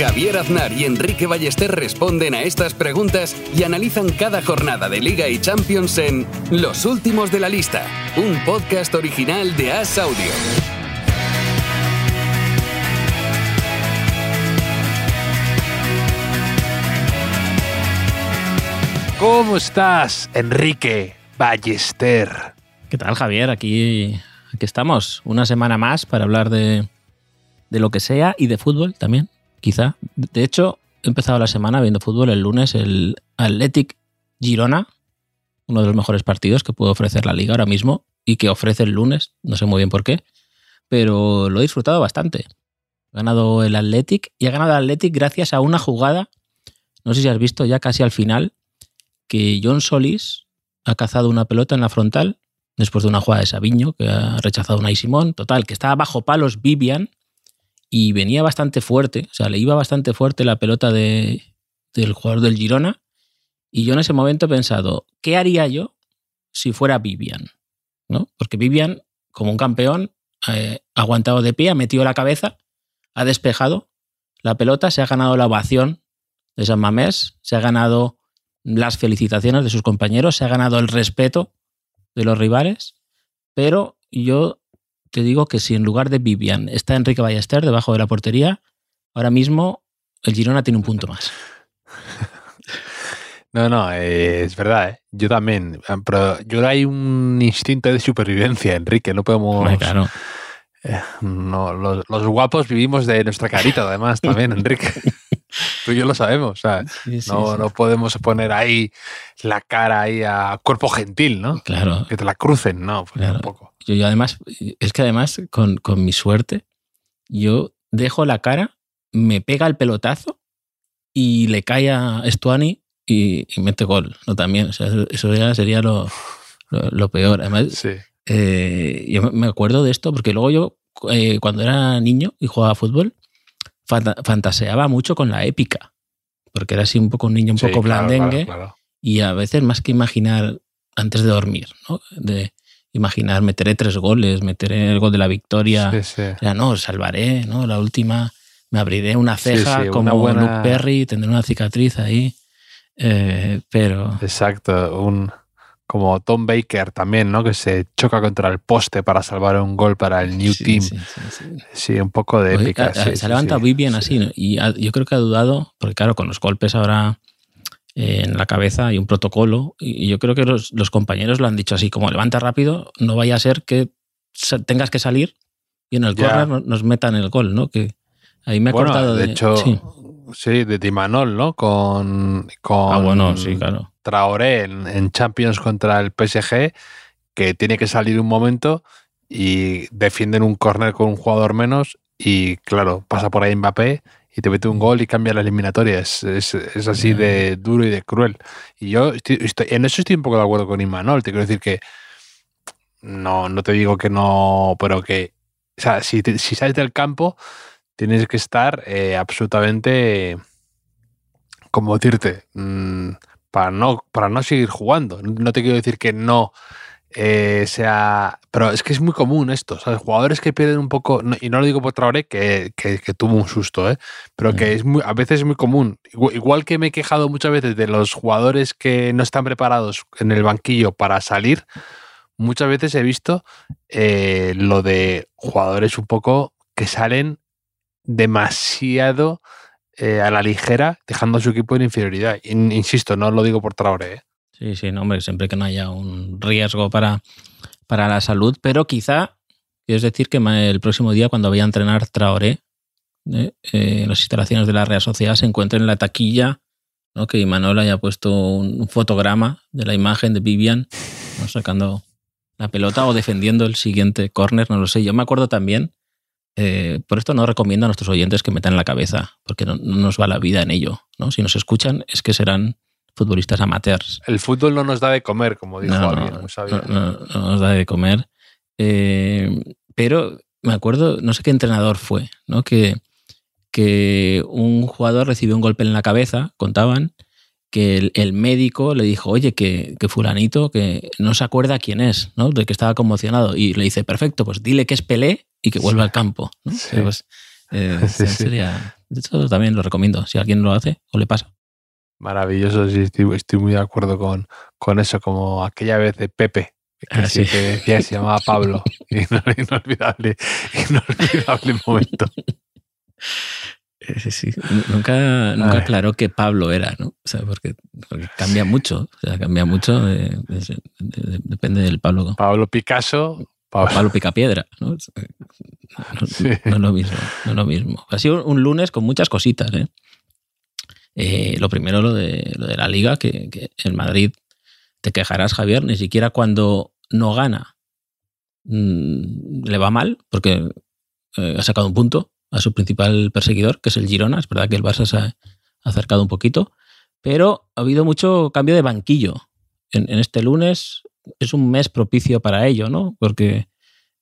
Javier Aznar y Enrique Ballester responden a estas preguntas y analizan cada jornada de Liga y Champions en Los Últimos de la Lista, un podcast original de As Audio. ¿Cómo estás, Enrique Ballester? ¿Qué tal, Javier? Aquí, aquí estamos, una semana más para hablar de, de lo que sea y de fútbol también, quizá. De hecho, he empezado la semana viendo fútbol el lunes, el Athletic Girona, uno de los mejores partidos que puede ofrecer la liga ahora mismo y que ofrece el lunes, no sé muy bien por qué, pero lo he disfrutado bastante. Ha ganado el Athletic y ha ganado el Athletic gracias a una jugada, no sé si has visto ya casi al final, que John Solis ha cazado una pelota en la frontal después de una jugada de Sabiño, que ha rechazado una Simón. Total, que estaba bajo palos Vivian y venía bastante fuerte, o sea, le iba bastante fuerte la pelota de, del jugador del Girona. Y yo en ese momento he pensado, ¿qué haría yo si fuera Vivian? ¿No? Porque Vivian, como un campeón, eh, ha aguantado de pie, ha metido la cabeza, ha despejado la pelota, se ha ganado la ovación de San Mamés, se ha ganado las felicitaciones de sus compañeros, se ha ganado el respeto de los rivales, pero yo te digo que si en lugar de Vivian está Enrique Ballester debajo de la portería, ahora mismo el Girona tiene un punto más. No, no, eh, es verdad, ¿eh? yo también, pero yo hay un instinto de supervivencia, Enrique, no podemos... Claro. Eh, no, los, los guapos vivimos de nuestra carita, además, también, Enrique. Tú y yo lo sabemos, o sea, Sí, sí, no, sí. no podemos poner ahí la cara ahí a cuerpo gentil, ¿no? Claro. Que te la crucen, no, pues Claro. tampoco. Yo, yo además, es que además, con, con mi suerte, yo dejo la cara, me pega el pelotazo y le cae a Stuani y, y mete gol. ¿no? También, o sea, eso- ya sería lo, lo, lo peor. Además, eh, yo me- acuerdo de esto porque luego yo, eh, cuando era niño y jugaba fútbol, fantaseaba mucho con la épica. Porque era así un poco un niño un Sí, poco blandengue. claro, claro. Y a veces más que imaginar antes de dormir, ¿no? De imaginar, meteré tres goles, meteré el gol de la victoria. Sí, no, salvaré, ¿no? La última, me abriré una ceja sí, una como buena- Luke Perry, tendré una cicatriz ahí. Eh, pero Exacto, un como Tom Baker también, ¿no? Que se choca contra el poste para salvar un gol para el New sí, Team. sí, sí, sí. Sí, un poco de Oye, épica. a- a- sí, se sí. muy bien Sí. así. ¿no? Y ha- yo creo que ha dudado, porque claro, con los golpes ahora eh, en la cabeza hay un protocolo. Y yo creo que los, los compañeros lo han dicho así, como levanta rápido, no vaya a ser que tengas que salir y en el Ya. córner no- nos metan el gol, ¿no? Que ahí me ha Bueno, cortado de, de... hecho, sí. sí. de Timanol, ¿no? Con, con Ah, bueno, sí, claro. Traoré en, en Champions contra el PSG, que tiene que salir un momento y defienden un córner con un jugador menos y claro, pasa por ahí Mbappé y te mete un gol y cambia la eliminatoria. Es, es- es así de duro y de cruel. Y yo estoy- estoy- en eso estoy un poco de acuerdo con Imanol. Te quiero decir que no, no te digo que no, pero que, o sea, si, te- si sales del campo, tienes que estar eh, absolutamente, como decirte, Mm, para no, para no seguir jugando. No te quiero decir que no eh, sea. Pero es que es muy común esto, ¿sabes? Jugadores que pierden un poco, no- y no lo digo por Traoré, que, que, que tuvo un susto, ¿eh? pero que Mm. es muy, a veces es muy común. Igual, igual que me he quejado muchas veces de los jugadores que no están preparados en el banquillo para salir, muchas veces he visto eh, lo de jugadores un poco que salen demasiado eh, a la ligera, dejando a su equipo en inferioridad. In- insisto, no lo digo por Traoré. ¿eh? Sí, sí, no, hombre, siempre que no haya un riesgo para, para la salud, pero quizá, es decir, que el próximo día cuando vaya a entrenar Traoré, ¿eh? Las instalaciones de la Real Sociedad, se encuentre en la taquilla, ¿no? que Imanol haya puesto un, fotograma de la imagen de Vivian sacando la pelota o defendiendo el siguiente córner, no lo sé. Yo me acuerdo también eh, por esto no recomiendo a nuestros oyentes que metan en la cabeza, porque no, nos va la vida en ello. ¿no? Si nos escuchan, es que serán futbolistas amateurs. El fútbol no nos da de comer, como dijo alguien. No, nos da de comer. Eh, pero me acuerdo, no sé qué entrenador fue, ¿no? Que, que un jugador recibió un golpe en la cabeza, contaban, que el, médico le dijo, oye, que, fulanito, que no se acuerda quién es, ¿no? De que estaba conmocionado. Y le dice, perfecto, pues dile que es Pelé y que vuelva al campo. ¿no? Pues, eh, sería, de hecho, también lo recomiendo, si alguien lo hace o le pasa. Maravilloso, sí, estoy, muy de acuerdo con, con, eso, como aquella vez de Pepe, que, ah, sí. decía, se llamaba Pablo. inolvidable, inolvidable momento. Sí, sí. Nunca, nunca aclaró que Pablo era, ¿no? O sea, porque, cambia mucho. O sea, cambia mucho. depende del Pablo. Pablo Picasso. Pablo, Pablo Picapiedra, ¿no? No, es lo mismo. No es lo mismo. Ha sido un lunes con muchas cositas, ¿eh? eh lo primero, lo de, lo de la liga, que, que en Madrid te quejarás, Javier, ni siquiera cuando no gana mm, le va mal, porque eh, ha sacado un punto a su principal perseguidor, que es el Girona. Es verdad que el Barça se ha acercado un poquito, pero ha habido mucho cambio de banquillo. En, este lunes es un mes propicio para ello, ¿no? Porque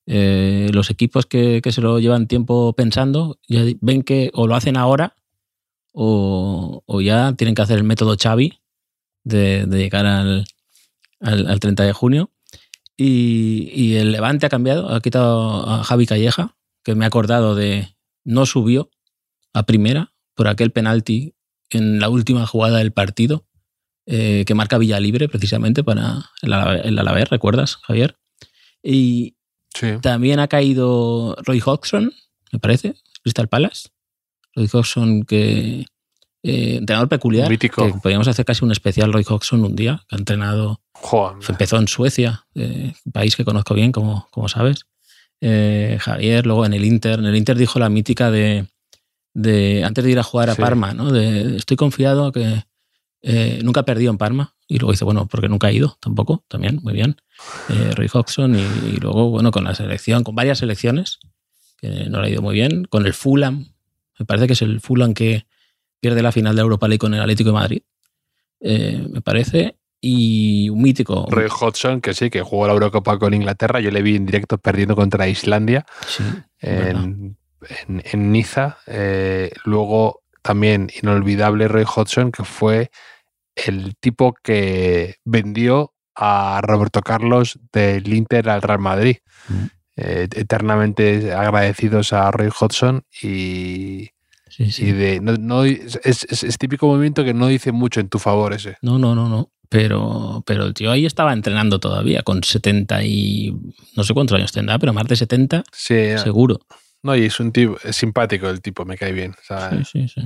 eh, los equipos que, se lo llevan tiempo pensando ya ven que o lo hacen ahora o, ya tienen que hacer el método Xavi de, llegar al, al, 30 de junio. Y, y, el Levante ha cambiado, ha quitado a Javi Calleja, que me ha acordado de, no subió a primera por aquel penalti en la última jugada del partido eh, que marca Villalibre precisamente para el, Alavés, ¿recuerdas, Javier? Y también ha caído Roy Hodgson, me parece, Crystal Palace. Roy Hodgson que... Eh, entrenador peculiar. Que podríamos hacer casi un especial Roy Hodgson un día, que ha entrenado... empezó en Suecia, eh, país que conozco bien, como, como sabes. Eh, Javier, luego en el Inter. En el Inter dijo la mítica de, de antes de ir a jugar a Parma, ¿no? De, estoy confiado que eh, nunca perdido en Parma. Y luego dice, bueno, porque nunca ha ido tampoco, también, muy bien. Eh, Roy Hodgson y, luego, bueno, con la selección, con varias selecciones, que no le ha ido muy bien. Con el Fulham, me parece que es el Fulham que pierde la final de Europa League con el Atlético de Madrid. me parece y un mítico. Roy Hodgson, que sí, que jugó la Eurocopa con Inglaterra. Yo le vi en directo perdiendo contra Islandia en, Niza. Eh, luego también inolvidable Roy Hodgson, que fue el tipo que vendió a Roberto Carlos del Inter al Real Madrid. Mm. Eh, eternamente agradecidos a Roy Hodgson y, de, no, es, es, típico movimiento que no dice mucho en tu favor ese. No, no, no, no. Pero, pero el tío ahí estaba entrenando todavía, con 70 y. No sé cuántos años tendrá, pero más de 70, seguro. No, y es un tipo, es simpático el tipo, me cae bien.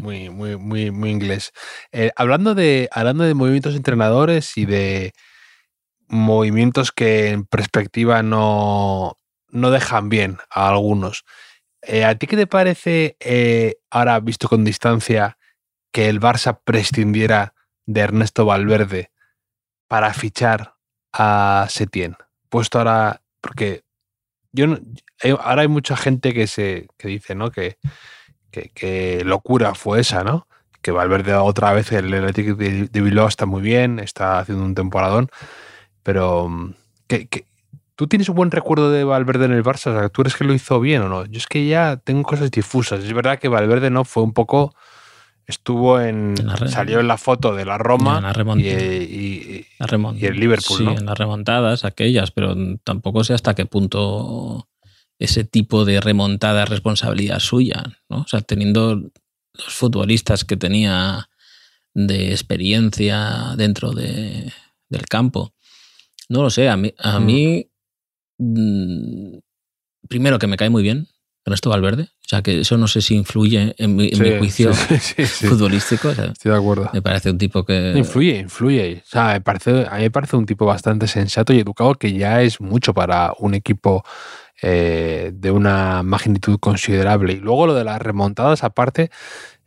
Muy, muy, muy, muy inglés. Eh, hablando, de, hablando de movimientos entrenadores y de movimientos que en perspectiva no, no dejan bien a algunos. Eh, ¿A ti qué te parece, eh, ahora visto con distancia, que el Barça prescindiera de Ernesto Valverde para fichar a Setien? Puesto ahora, porque yo ahora hay mucha gente que se que dice, ¿no? Que, que, locura fue esa, ¿no? Que Valverde otra vez el Atlético de, Bilbao está muy bien, está haciendo un temporadón, pero mm, que, ¿Tú tienes un buen recuerdo de Valverde en el Barça? O ¿Tú eres que lo hizo bien o no? Yo es que ya tengo cosas difusas. Es verdad que Valverde no fue un poco estuvo en, salió en la foto de la Roma y, y, el Liverpool sí en las remontadas aquellas pero tampoco sé hasta qué punto ese tipo de remontada es responsabilidad suya ¿no? o sea teniendo los futbolistas que tenía de experiencia dentro de, del campo no lo sé a mí, a mm. mí mm, primero que me cae muy bien Ernesto Valverde. O sea, que eso no sé si influye en mi, juicio futbolístico. Estoy de acuerdo. Me parece un tipo que. Influye, influye. O sea, me parece, a mí me parece un tipo bastante sensato y educado que ya es mucho para un equipo eh, de una magnitud considerable. Y luego lo de las remontadas, aparte,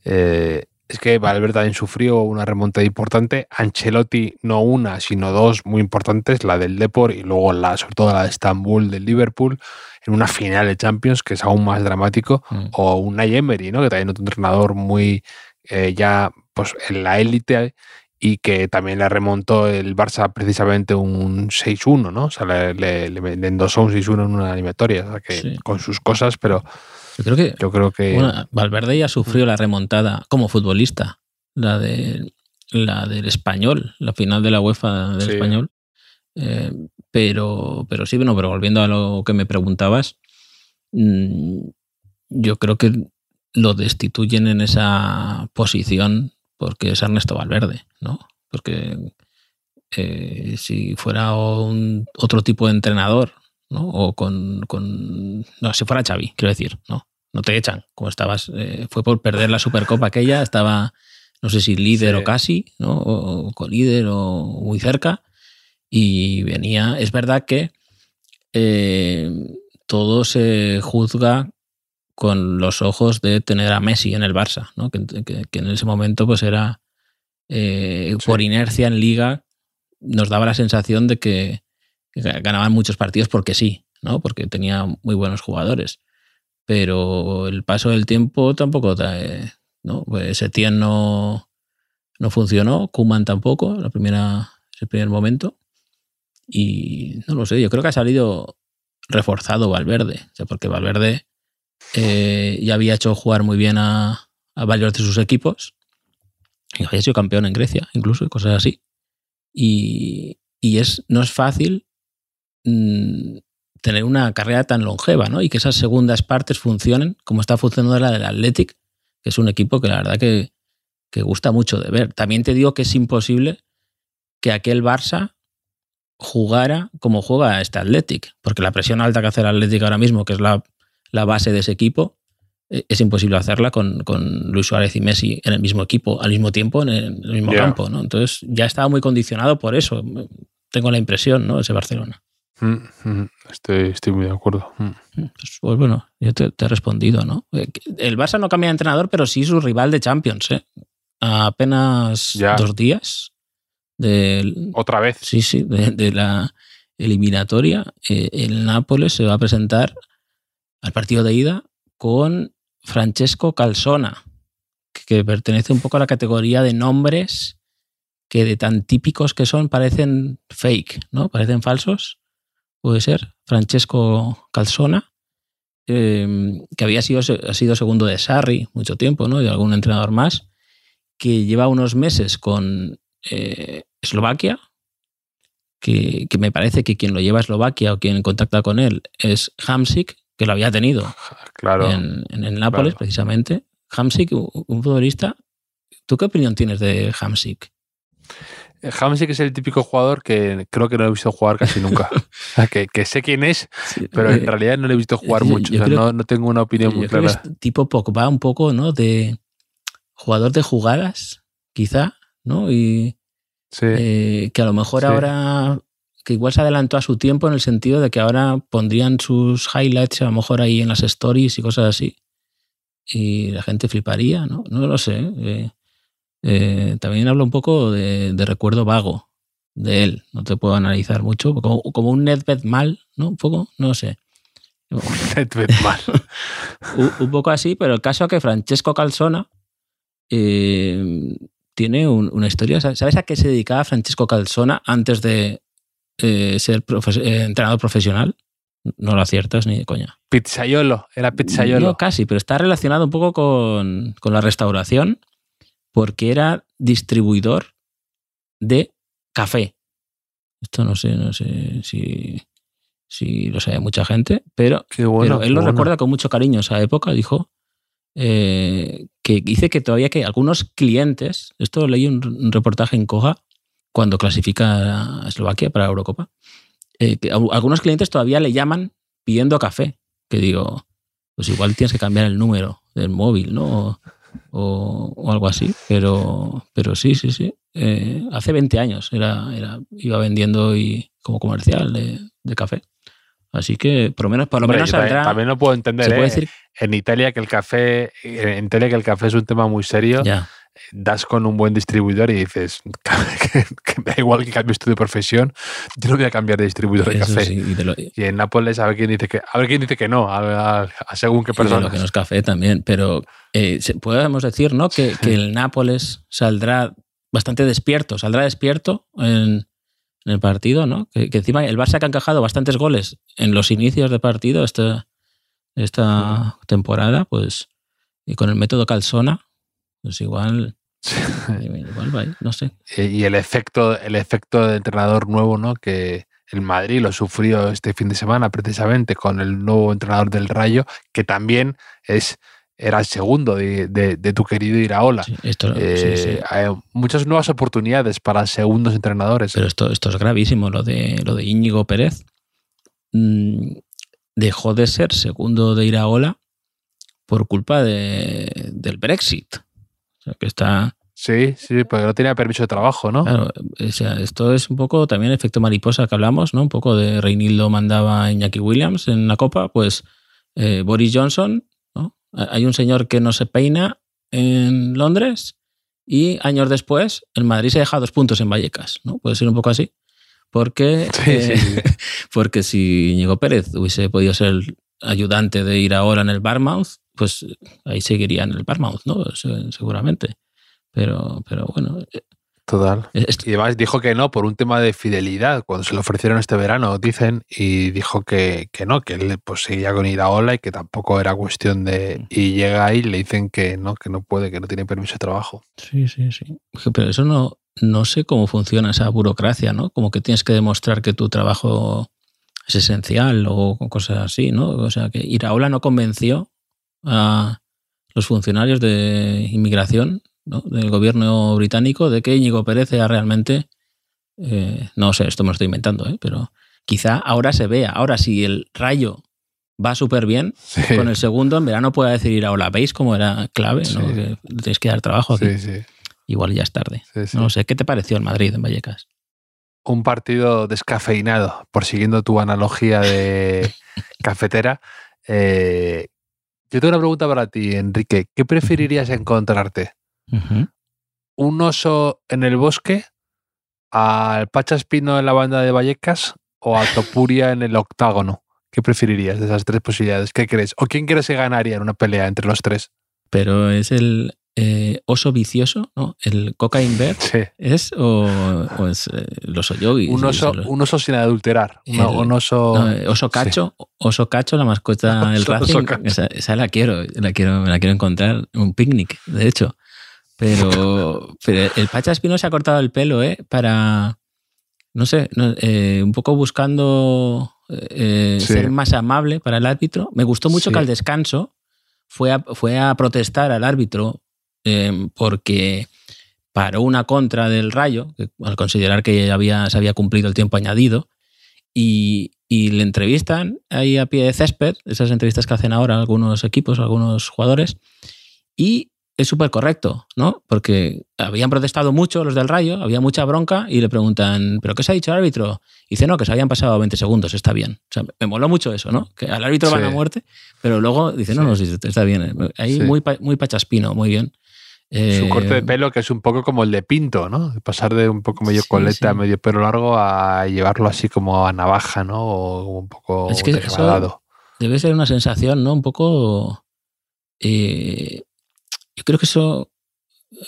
eh, es que Valverde también sufrió una remontada importante. Ancelotti no una, sino dos muy importantes, la del Depor y luego la, sobre todo la de Estambul del Liverpool, en una final de Champions que es aún más dramático. Mm. O un Emery, ¿no? Que también un entrenador muy eh, ya pues en la élite y que también le remontó el Barça precisamente un 6-1, ¿no? O sea, le, le, le endosó un 6-1 en una eliminatoria, o sea, que Sí. con sus cosas, pero Yo creo que yo creo que Bueno, Valverde ya sufrió la remontada como futbolista, la de la del español, la final de la UEFA del Sí. español. Eh, pero, pero sí, bueno, pero volviendo a lo que me preguntabas, mm, yo creo que lo destituyen en esa posición porque es Ernesto Valverde, ¿no? Porque eh, si fuera un, otro tipo de entrenador, ¿no? O con, con- No, si fuera Xavi, quiero decir, ¿no? No te echan, como estabas. eh, fue por perder la Supercopa aquella, estaba, no sé si líder Sí. o casi, ¿no? O, o con líder o muy cerca. Y venía. Es verdad que eh, todo se juzga con los ojos de tener a Messi en el Barça, ¿no? Que, que- que en ese momento, pues era. eh, Sí. Por inercia en liga, nos daba la sensación de que ganaban muchos partidos porque sí, ¿no? Porque tenía muy buenos jugadores. Pero el paso del tiempo tampoco trae, ¿no? Pues Setién no, no funcionó, Kuman tampoco, la primera, el primer momento. Y no lo sé, yo creo que ha salido reforzado Valverde. O sea, porque Valverde eh, ya había hecho jugar muy bien a, a varios de sus equipos. Y había sido campeón en Grecia, incluso, y cosas así. Y, y es, no es fácil mm, tener una carrera tan longeva, ¿no? Y que esas segundas partes funcionen como está funcionando la del Athletic, que es un equipo que la verdad que, que gusta mucho de ver. También te digo que es imposible que aquel Barça jugara como juega este Athletic, porque la presión alta que hace el Athletic ahora mismo, que es la, la base de ese equipo, eh, es imposible hacerla con, con Luis Suárez y Messi en el mismo equipo, al mismo tiempo, en el, mismo campo, ¿no? Entonces ya estaba muy condicionado por eso, tengo la impresión, ¿no? Ese Barcelona. Mm, mm, estoy, estoy muy de acuerdo. Mm. Pues, pues bueno, yo te, te he respondido, ¿no? Eh, El Barça no cambia de entrenador, pero sí su rival de Champions, ¿eh? A apenas Ya. dos días del, Otra vez. Sí, sí, de, de la eliminatoria, eh, el Nápoles se va a presentar al partido de ida con Francesco Calzona, que, que pertenece un poco a la categoría de nombres que de tan típicos que son parecen fake, ¿no? Parecen falsos. Puede ser. Francesco Calzona, eh, que había sido, ha sido segundo de Sarri mucho tiempo, ¿no? Y algún entrenador más, que lleva unos meses con eh, Eslovaquia, que, que, me parece que quien lo lleva a Eslovaquia o quien contacta con él es Hamsik, que lo había tenido claro. en, en, el Nápoles, claro. precisamente. Hamsik, un, un futbolista. ¿Tú qué opinión tienes de Hamsik? Hamsik es el típico jugador que creo que no he visto jugar casi nunca. que, que, sé quién es, sí, pero en eh, realidad no le he visto jugar yo, mucho. Yo o sea, no, no, tengo una opinión muy clara. es tipo Pogba, un poco, ¿no? De jugador de jugadas, quizá, ¿no? Y sí. eh, que a lo mejor sí. ahora, que igual se adelantó a su tiempo en el sentido de que ahora pondrían sus highlights a lo mejor ahí en las stories y cosas así. Y la gente fliparía, ¿no? No lo sé. Eh, eh, también hablo un poco de, de, recuerdo vago de él. No te puedo analizar mucho. Como, como un Nedved mal, ¿no? Un poco, no sé. Nedved mal. un, un, poco así, pero el caso es que Francesco Calzona eh, tiene un, una historia. ¿Sabes a qué se dedicaba Francesco Calzona antes de eh, ser entrenador profesional? No lo aciertas ni de coña. Pizzaiolo, era pizzaiolo. No, casi, pero está relacionado un poco con, con la restauración porque era distribuidor de café. Esto no sé, no sé si, si lo sabe mucha gente, pero, qué bueno, pero él lo bueno. recuerda con mucho cariño esa época, dijo, eh, que dice que todavía que algunos clientes, esto leí un, un reportaje en Coja cuando clasifica a Eslovaquia para la Eurocopa, eh, que algunos clientes todavía le llaman pidiendo café, que digo, pues igual tienes que cambiar el número del móvil, ¿no? O, o, algo así, pero, pero sí, sí, sí. Eh, hace 20 años era, era, iba vendiendo y como comercial de, de café. Así que por lo menos, por lo menos también, saldrá. También lo puedo entender. ¿se puede ¿eh? decir? En Italia que el café, en Italia que el café es un tema muy serio. Ya. Das con un buen distribuidor y dices, que, me da igual que cambies tú de profesión, yo no voy a cambiar de distribuidor de café. y, en Nápoles a ver quién dice que, a ver quién dice que no, a, según qué persona. lo que no es café también, pero eh, podemos decir ¿no? que, el Nápoles saldrá bastante despierto, saldrá despierto en, el partido, ¿no? Que, encima el Barça que ha encajado bastantes goles en los inicios de partido esta, esta temporada, pues y con el método Calzona, pues igual, igual va, no sé. Y el efecto, el efecto de entrenador nuevo, ¿no? Que el Madrid lo sufrió este fin de semana precisamente con el nuevo entrenador del Rayo, que también es era el segundo de, tu querido Iraola. Sí, esto, eh, Hay muchas nuevas oportunidades para segundos entrenadores. Pero esto, esto es gravísimo, lo de, lo de Íñigo Pérez. Mm, dejó de ser segundo de Iraola por culpa de, del Brexit que está... Sí, sí, porque no tenía permiso de trabajo, ¿no? Claro, o sea, esto es un poco también efecto mariposa que hablamos, ¿no? Un poco de Reinildo mandaba a Iñaki Williams en la Copa, pues eh, Boris Johnson, ¿no? Hay un señor que no se peina en Londres y años después el Madrid se deja dos puntos en Vallecas, ¿no? Puede ser un poco así. Porque, eh, porque si Íñigo Pérez hubiese podido ser ayudante de ir ahora en el Barmouth, pues ahí seguiría en el Barmouth, ¿no? Seguramente. Pero, pero bueno. Eh, Total. Y además dijo que no por un tema de fidelidad, cuando se lo ofrecieron este verano, dicen, y dijo que, que no, que él pues, seguía con Iraola y que tampoco era cuestión de... Y llega ahí y le dicen que no, que no puede, que no tiene permiso de trabajo. Sí, sí, sí. Pero eso no, no sé cómo funciona esa burocracia, ¿no? Como que tienes que demostrar que tu trabajo es esencial o cosas así, ¿no? O sea, que Iraola no convenció a los funcionarios de inmigración del gobierno británico de que Íñigo Pérez era realmente, eh, no sé, esto me lo estoy inventando, ¿eh? pero quizá ahora se vea, ahora si el rayo va súper bien, con el segundo en verano pueda decir ahora, ¿veis cómo era clave? ¿no? Que tenéis que dar trabajo aquí. Igual ya es tarde. No sé, ¿qué te pareció el Madrid en Vallecas? Un partido descafeinado, por siguiendo tu analogía de cafetera. Eh, yo tengo una pregunta para ti, Enrique. ¿Qué preferirías encontrarte? ¿Un oso en el bosque? ¿Al Pachaspino en la banda de Vallecas? ¿O a Topuria en el octágono? ¿Qué preferirías de esas tres posibilidades? ¿Qué crees? ¿O quién crees que ganaría en una pelea entre los tres? Pero es el, eh, oso vicioso, ¿no? El cocaine bear es o, es eh, el oso yogi. Un oso, un oso sin adulterar. un oso. Eh, oso cacho, oso cacho, la mascota del Racing. Esa, la quiero, la quiero, me la quiero encontrar. Un picnic, de hecho. Pero, pero el Pacha Espino se ha cortado el pelo, ¿eh? Para. No sé, un poco buscando ser más amable para el árbitro. Me gustó mucho que al descanso fue fue a protestar al árbitro Em, porque paró una contra del Rayo, al considerar que había, se había cumplido el tiempo añadido, y, le entrevistan ahí a pie de césped, esas entrevistas que hacen ahora algunos equipos, algunos jugadores, y es súper correcto, ¿no? Porque habían protestado mucho los del Rayo, había mucha bronca y le preguntan, ¿pero qué se ha dicho el árbitro? Y dice, no, que se habían pasado 20 segundos, está bien. O sea, me moló mucho eso, ¿no? Que al árbitro van a muerte, pero luego dice, no, no, está bien. Ahí muy, muy pachaspino, muy bien. Su corte de eh, pelo que es un poco como el de Pinto, ¿no? Pasar de un poco medio coleta, medio pelo largo a llevarlo así como a navaja, ¿no? O un poco es que Debe ser una sensación, ¿no? Un poco... Eh, yo creo que eso...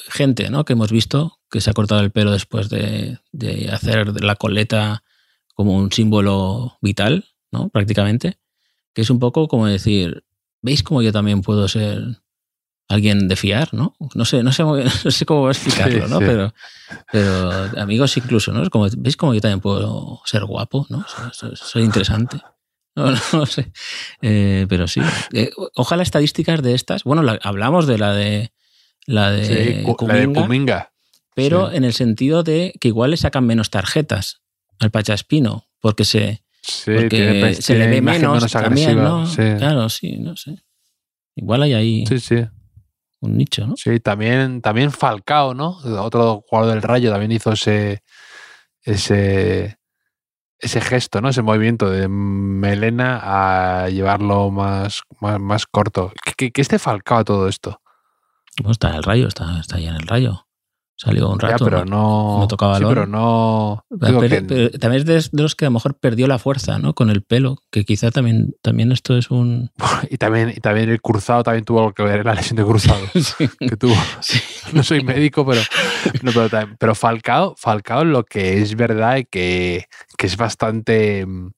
Gente, ¿no? Que hemos visto que se ha cortado el pelo después de, de hacer la coleta como un símbolo vital, ¿no? Prácticamente. Que es un poco como decir, ¿veis cómo yo también puedo ser alguien de fiar, ¿no? No sé, no sé, no sé cómo explicarlo, ¿no? Pero, pero amigos incluso, ¿no? Como, ¿Veis cómo yo también puedo ser guapo, ¿no? Soy, interesante. No, no, sé. Eh, pero sí. Eh, ojalá estadísticas de estas. Bueno, hablamos de la de la de, Kuminga, pero en el sentido de que igual le sacan menos tarjetas al Pachaspino, porque se, porque se le ve menos, también, ¿no? Claro, sí, no sé. Igual hay ahí. Sí, sí un nicho, ¿no? Sí, también, también Falcao, ¿no? Otro jugador del Rayo también hizo ese, ese, ese gesto, ¿no? Ese movimiento de melena a llevarlo más, más, corto. ¿Qué, qué, este Falcao a todo esto? Bueno, está en el rayo, está, está ahí en el rayo. Salió un Ya, rato. pero no. no tocaba sí, pero no. Pero- digo pero- que- pero también es de, de los que a lo mejor perdió la fuerza, ¿no? Con el pelo, que quizá también, también esto es un... y, también, y también el cruzado también tuvo algo que ver en la lesión de cruzado Sí. que tuvo. Sí. No soy médico, pero, no, pero, también- pero Falcao, Falcao lo que es verdad y que, que es bastante. mm,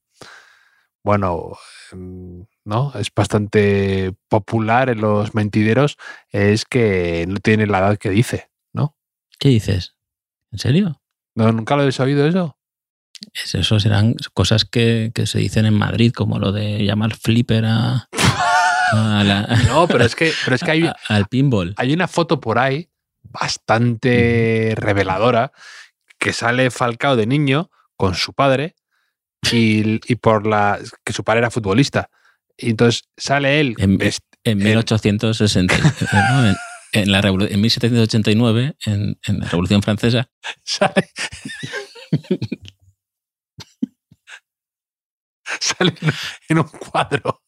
Bueno, mm, ¿no? Es bastante popular en los mentideros, es que no tiene la edad que dice. ¿Qué dices? ¿En serio? ¿No ¿Nunca lo habéis oído eso? Es- Eso serán cosas que, que se dicen en Madrid, como lo de llamar flipper a, a la- No, pero es que, pero es que hay, a- al pinball. hay una foto por ahí bastante reveladora que sale Falcao de niño con su padre y, y por la que su padre era futbolista. Y entonces sale él En- En en- 1860, ¿no? en, en la en 1789, en, en la Revolución Francesa, sale, sale en- un cuadro.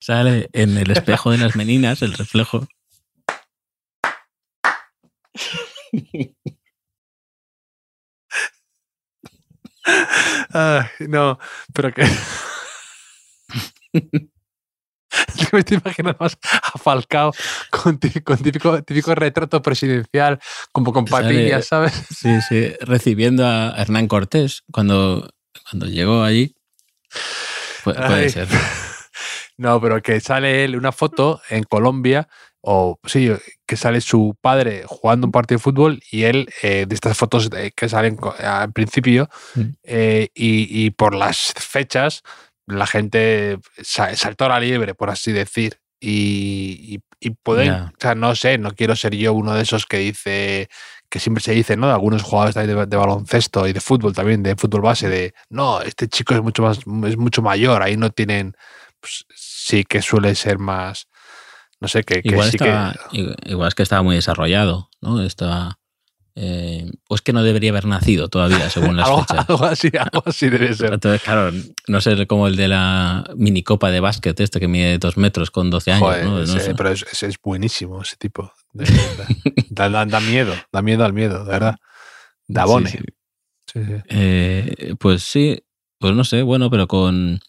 sale en el espejo de las meninas, el reflejo. No, pero que. Me estoy imaginando más a Falcao con, con típico, típico retrato presidencial, como con patillas, ¿sabes? Sí, sí, recibiendo a Hernán Cortés cuando, cuando llegó allí. Pu- puede Ay. ser. No, pero que sale él una foto en Colombia, o sí, que sale su padre jugando un partido de fútbol y él, eh, de estas fotos que salen al principio, Mm. eh, y, y por las fechas, la gente sa- saltó a la liebre, por así decir. Y, y, y pueden, o sea, no sé, no quiero ser yo uno de esos que dice, que siempre se dice, ¿no? De algunos jugadores de, de baloncesto y de fútbol también, de fútbol base, de, no, este chico es mucho más, es mucho mayor, ahí no tienen, pues, sí que suele ser más, no sé, que, que Igual, sí estaba, i- igual es que estaba muy desarrollado, ¿no? Estaba, eh, o es que no debería haber nacido todavía, según las algo, fechas. algo así, algo así debe ser. Entonces, claro, no sé como el de la minicopa de básquet, este que mide dos metros con 12 años, Joder, ¿no? No ese- sé. pero es, buenísimo ese tipo. de- da, da- da miedo, da miedo al miedo, de verdad. Da Sí, bone. sí. Sí, sí. Eh, pues sí, pues no sé, bueno, pero con,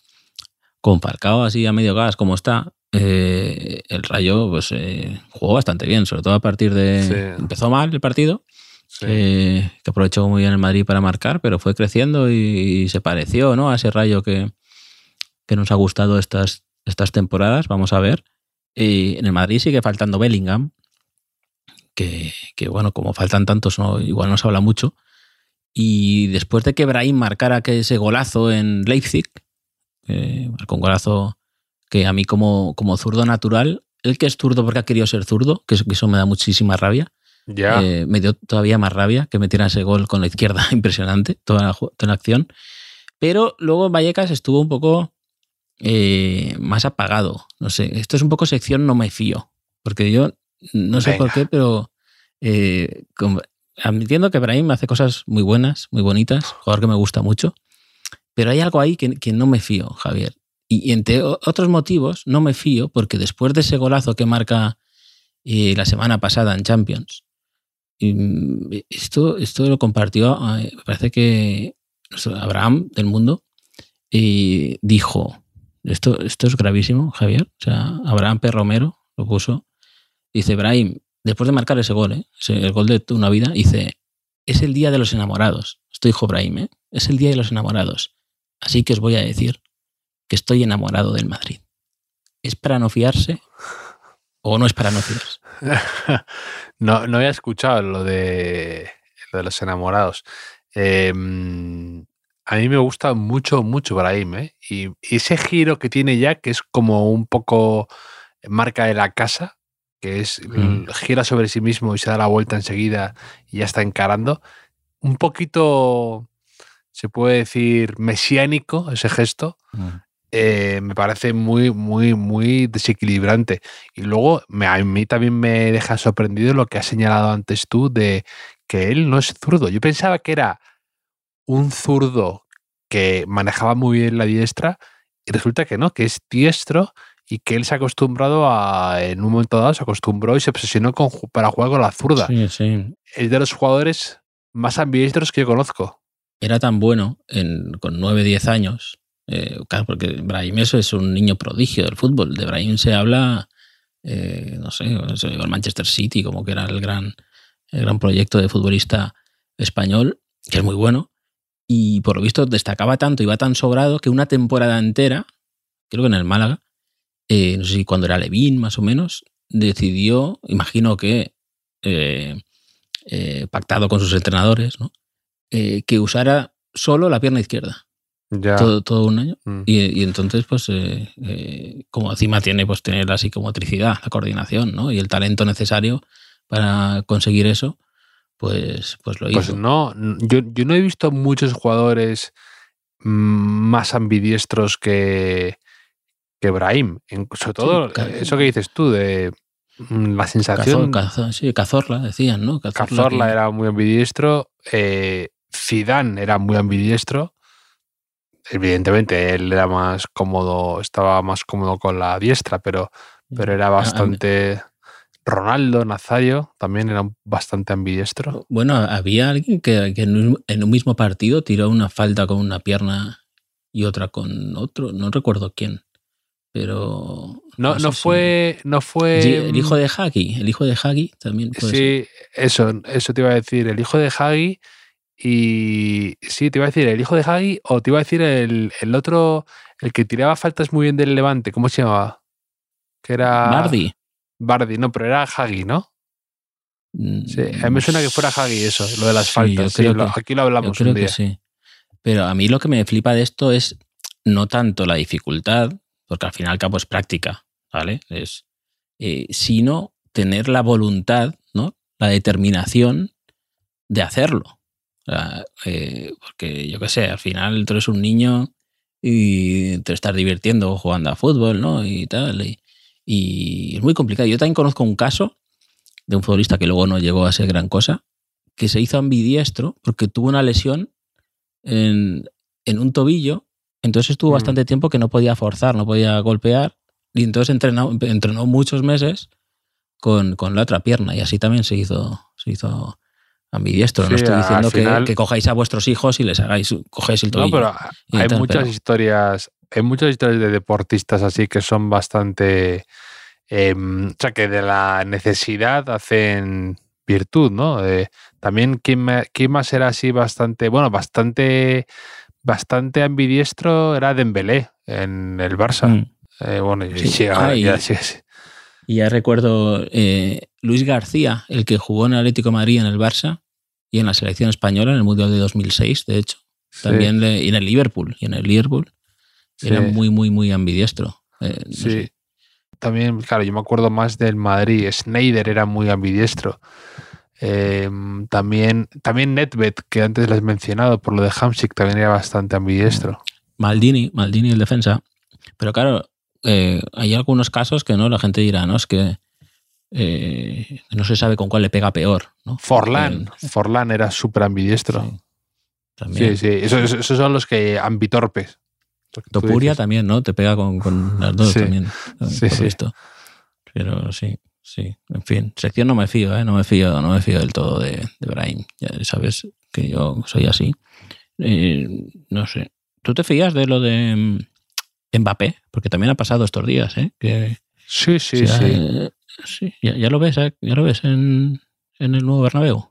con Falcao así a medio gas como está, eh, el Rayo pues eh, jugó bastante bien, sobre todo a partir de... Sí. Empezó mal el partido, Eh, que aprovechó muy bien el Madrid para marcar, pero fue creciendo y, se pareció ¿no? a ese Rayo que, que nos ha gustado estas, estas temporadas, vamos a ver. Y en el Madrid sigue faltando Bellingham, que, bueno, como faltan tantos, no, igual no se habla mucho. Y después de que Brahim marcara ese golazo en Leipzig, eh, marcó un golazo que a mí como, como zurdo natural, el que es zurdo porque ha querido ser zurdo, que eso me da muchísima rabia, Ya. eh, me dio todavía más rabia que metiera ese gol con la izquierda, impresionante, toda la, ju- toda la acción. Pero luego Vallecas estuvo un poco eh, más apagado. No sé, esto es un poco sección no me fío, porque yo no sé por qué, pero eh, con- admitiendo que Brahim hace cosas muy buenas, muy bonitas, jugador que me gusta mucho, pero hay algo ahí que, que no me fío, Javier. Y, y entre otros motivos, no me fío porque después de ese golazo que marca eh, la semana pasada en Champions, mm, esto, esto lo compartió, me parece que Abraham del mundo, y dijo, esto, esto es gravísimo, Javier, o sea, Abraham P. Romero lo puso, dice, Brahim, después de marcar ese gol, ¿eh? El gol de una vida, dice, es el día de los enamorados, esto dijo Brahim, ¿eh? es el día de los enamorados, así que os voy a decir que estoy enamorado del Madrid. ¿Es para no fiarse o no es para no no, no había escuchado lo de, lo de los enamorados. Eh, mm, a mí me gusta mucho, mucho Brahim, ¿eh? Y, y ese giro que tiene ya, que es como un poco marca de la casa, que es Mm. gira sobre sí mismo y se da la vuelta enseguida y ya está encarando. Un poquito, se puede decir, mesiánico ese gesto. Eh, me parece muy, muy, muy desequilibrante. Y luego me, a mí también me deja sorprendido lo que has señalado antes tú de que él no es zurdo. Yo pensaba que era un zurdo que manejaba muy bien la diestra y resulta que no, que es diestro y que él se ha acostumbrado a, en un momento dado, se acostumbró y se obsesionó con, para jugar con la zurda. Sí, sí. Es de los jugadores más ambidiestros que yo conozco. Era tan bueno en, con 9, 10 años. Eh, claro, porque Brahim eso es un niño prodigio del fútbol. De Brahim se habla, eh, no sé, el Manchester City, como que era el gran, el gran proyecto de futbolista español, que es muy bueno. Y por lo visto destacaba tanto, iba tan sobrado que una temporada entera, creo que en el Málaga, eh, no sé si cuando era Levín más o menos, decidió, imagino que pactado con sus entrenadores, ¿no? Que usara solo la pierna izquierda Ya. todo, todo un año. Mm. Y, y entonces, pues, eh, eh, como encima tiene pues tener la psicomotricidad, la coordinación, ¿no? Y el talento necesario para conseguir eso, pues, pues lo Pues hizo. no, n- yo, yo no he visto muchos jugadores mm, más ambidiestros que, que Brahim. En- sobre todo ca- eso que dices tú, de mm, la sensación. Cazor- sí, Cazorla, decían, ¿no? Cazorla que- era muy ambidiestro, eh, Zidane era muy ambidiestro. Evidentemente, él era más cómodo, estaba más cómodo con la diestra, pero, pero era a- bastante. Ronaldo, Nazario, también era bastante ambidiestro. Bueno, había alguien que, que en, un, en un mismo partido tiró una falta con una pierna y otra con otro, no recuerdo quién, pero... No, sé no si- fue. No fue. El hijo de Hagi, el hijo de Hagi también puede ser. Sí, eso, eso te iba a decir. El hijo de Hagi. Y sí, te iba a decir el hijo de Hagi o te iba a decir el, el otro, el que tiraba faltas muy bien del Levante. ¿Cómo se llamaba? Que era. Bardi. Bardi, no, pero era Hagi, ¿no? Mm, Sí, a mí me suena que fuera Hagi eso, lo de las Sí, faltas. yo sí, lo- que- aquí lo Yo hablamos creo un que día. sí. Pero a mí lo que me flipa de esto es no tanto la dificultad, porque al final al cabo es práctica, ¿vale? Es, eh, sino tener la voluntad, ¿no? La determinación de hacerlo. Sea, eh, porque yo qué sé, al final tú eres un niño y te estás divirtiendo jugando a fútbol, ¿no? Y tal. Y, y es muy complicado. Yo también conozco un caso de un futbolista que luego no llegó a ser gran cosa, que se hizo ambidiestro porque tuvo una lesión en, en un tobillo, entonces estuvo Mm. bastante tiempo que no podía forzar, no podía golpear, y entonces entrenó, entrenó muchos meses con, con la otra pierna, y así también se hizo, se hizo ambidiestro. no estoy diciendo que, final- que cojáis a vuestros hijos y les hagáis, cogéis el No, tobillo. pero y hay tal, muchas pero- historias, hay muchas historias de deportistas así que son bastante, em, o sea, que de la necesidad hacen virtud, ¿no? Eh, también quién, más era así bastante, bueno, bastante, bastante ambidiestro era Dembélé en el Barça. Mm. Eh, bueno, Sí. sí, Ah, y- sí. Y ya recuerdo eh, Luis García, el que jugó en el Atlético de Madrid en el Barça y en la selección española en el Mundial de 2006, de hecho. Sí, También le- y en el Liverpool. Y en el Liverpool era muy, muy, muy ambidiestro. Eh, no Sí. sé. También, claro, yo me acuerdo más del Madrid. Snyder era muy ambidiestro. Em, también, también Nedved, que antes les he mencionado por lo de Hamsik, también era bastante ambidiestro. Maldini, Maldini el defensa. Pero claro, eh, hay algunos casos que no, la gente dirá, no, es que eh, no se sabe con cuál le pega peor. ¿no? Forlán, Eh, Forlán era súper ambidiestro. sí, también. Sí, sí, esos, esos son los que ambitorpes. Topuria también, ¿no? Te pega con, con las dos Sí. también. Sí, por sí. visto. Pero sí, sí. En fin, sección no me fío, ¿eh? No me fío, no me fío del todo de, de Brahim. Ya sabes que yo soy así. Eh, no sé. ¿Tú te fías de lo de mm, Mbappé? Porque también ha pasado estos días, ¿eh? Que, Sí, sí, o sea, sí. eh, sí, ya, ya lo ves, ¿eh? Ya lo ves en, en el nuevo Bernabéu.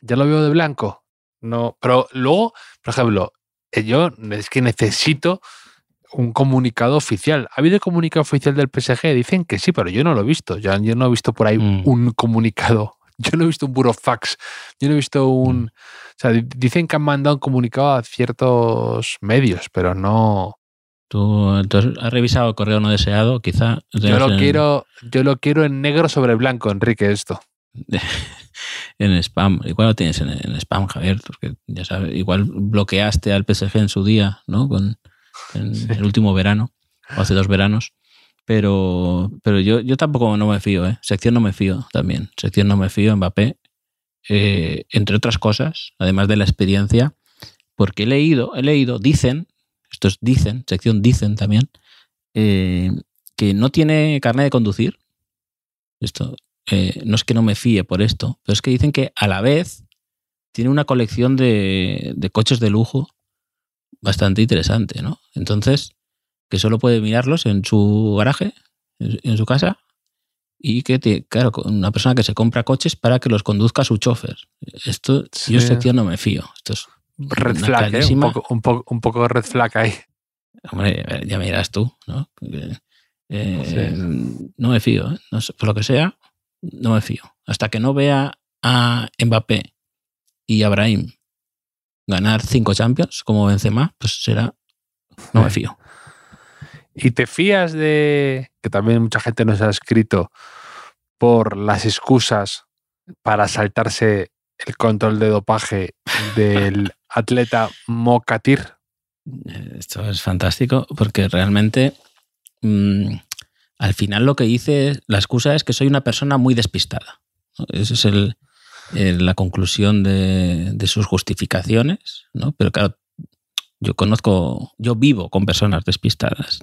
Ya lo veo de blanco. No, pero luego, por ejemplo, eh, yo es que necesito un comunicado oficial. ¿Ha habido comunicado oficial del PSG? Dicen que sí, pero yo no lo he visto. Yo, yo no he visto por ahí Mm. un comunicado. Yo no he visto un burofax. Yo no he visto un... Mm. O sea, di- dicen que han mandado un comunicado a ciertos medios, pero no... ¿Tú, entonces, has revisado el correo no deseado? Quizá. Yo lo en- quiero, yo lo quiero en negro sobre blanco, Enrique, esto. en spam. Igual lo tienes en, en spam, Javier, porque ya sabes, igual bloqueaste al PSG en su día, ¿no? Con en Sí. el último verano, o hace dos veranos. Pero, pero yo, yo tampoco no me fío, ¿eh? Sección no me fío también. Sección no me fío, Mbappé. eh, entre otras cosas, además de la experiencia, porque he leído, he leído, dicen, estos dicen, sección dicen también, eh, que no tiene carnet de conducir. Esto, eh, no es que no me fíe por esto, pero es que dicen que a la vez tiene una colección de, de coches de lujo bastante interesante, ¿no? Entonces, que solo puede mirarlos en su garaje, en su casa, y que, te, claro, una persona que se compra coches para que los conduzca su chofer. Esto, Sí. yo tío no me fío. Esto es Red flag, ¿eh? un, poco, un, poco, un poco de red flag ahí. Hombre, ya me dirás tú, ¿no? Eh, No me fío, ¿eh? No sé, por lo que sea, no me fío. Hasta que no vea a Mbappé y a Brahim ganar cinco Champions como Benzema, pues será... No me fío. ¿Y te fías de que también mucha gente nos ha escrito por las excusas para saltarse el control de dopaje del atleta Mokatir? Eh, Esto es fantástico porque realmente mm, al final lo que dice, la excusa es que soy una persona muy despistada. Esa es el- la conclusión de, sus justificaciones, ¿no? Pero claro, yo conozco, yo vivo con personas despistadas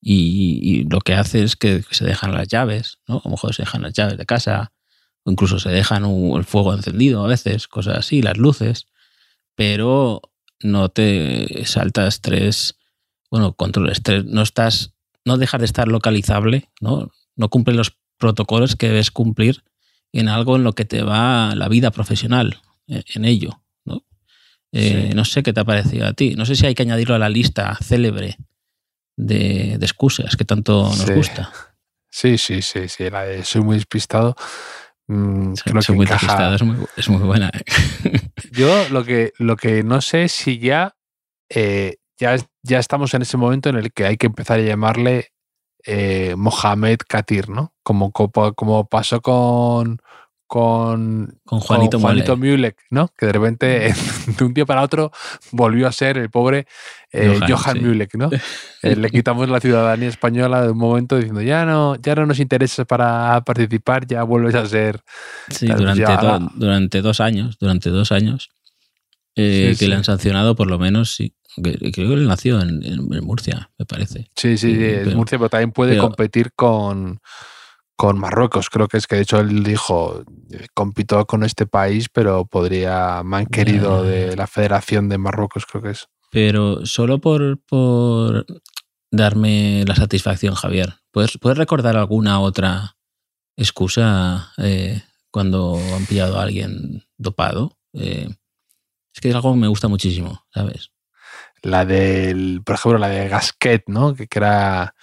y, lo que hace es que se dejan las llaves, ¿no? A lo mejor se dejan las llaves de casa o incluso se dejan el fuego encendido a veces, cosas así, las luces, pero no te saltas tres, bueno, controles tres, no estás, no dejas de estar localizable, ¿no? No cumple los protocolos que debes cumplir en algo en lo que te va la vida profesional, eh, en ello, ¿no? Eh, Sí. No sé qué te ha parecido a ti. No sé si hay que añadirlo a la lista célebre de, de excusas que tanto nos Sí. gusta. Sí, sí, sí, sí, la de soy muy despistado. mm, creo que Soy muy encaja. despistado, es muy, es muy buena. ¿eh? Yo lo que, lo que no sé es si ya, eh, ya, ya estamos en ese momento en el que hay que empezar a llamarle eh, Mohamed Katir, ¿no? Como, como, como pasó con, con, Con Juanito, con Juanito. Mulek, ¿no? Que de repente, de un día para otro, volvió a ser el pobre eh, Johan, Johan, sí. Mulek, ¿no? Eh, le quitamos la ciudadanía española de un momento diciendo, ya no, ya no nos interesa para participar, ya vuelves a ser Sí, durante, ya do- ahora- durante dos años, durante dos años, eh, Sí, que le han sancionado por lo menos, sí. Creo que él nació en, Murcia, me parece. Sí, sí, Sí, sí, es pero- Murcia, pero también puede pero- competir con, con Marruecos. Creo que es que de hecho él dijo, compito con este país, pero podría, me han querido de la Federación de Marruecos, creo que es. Pero solo por, por darme la satisfacción, Javier, ¿puedes, puedes recordar alguna otra excusa eh, cuando han pillado a alguien dopado? Eh, es que es algo que me gusta muchísimo, ¿sabes? La del, por ejemplo, la de Gasquet, ¿no? Que, que era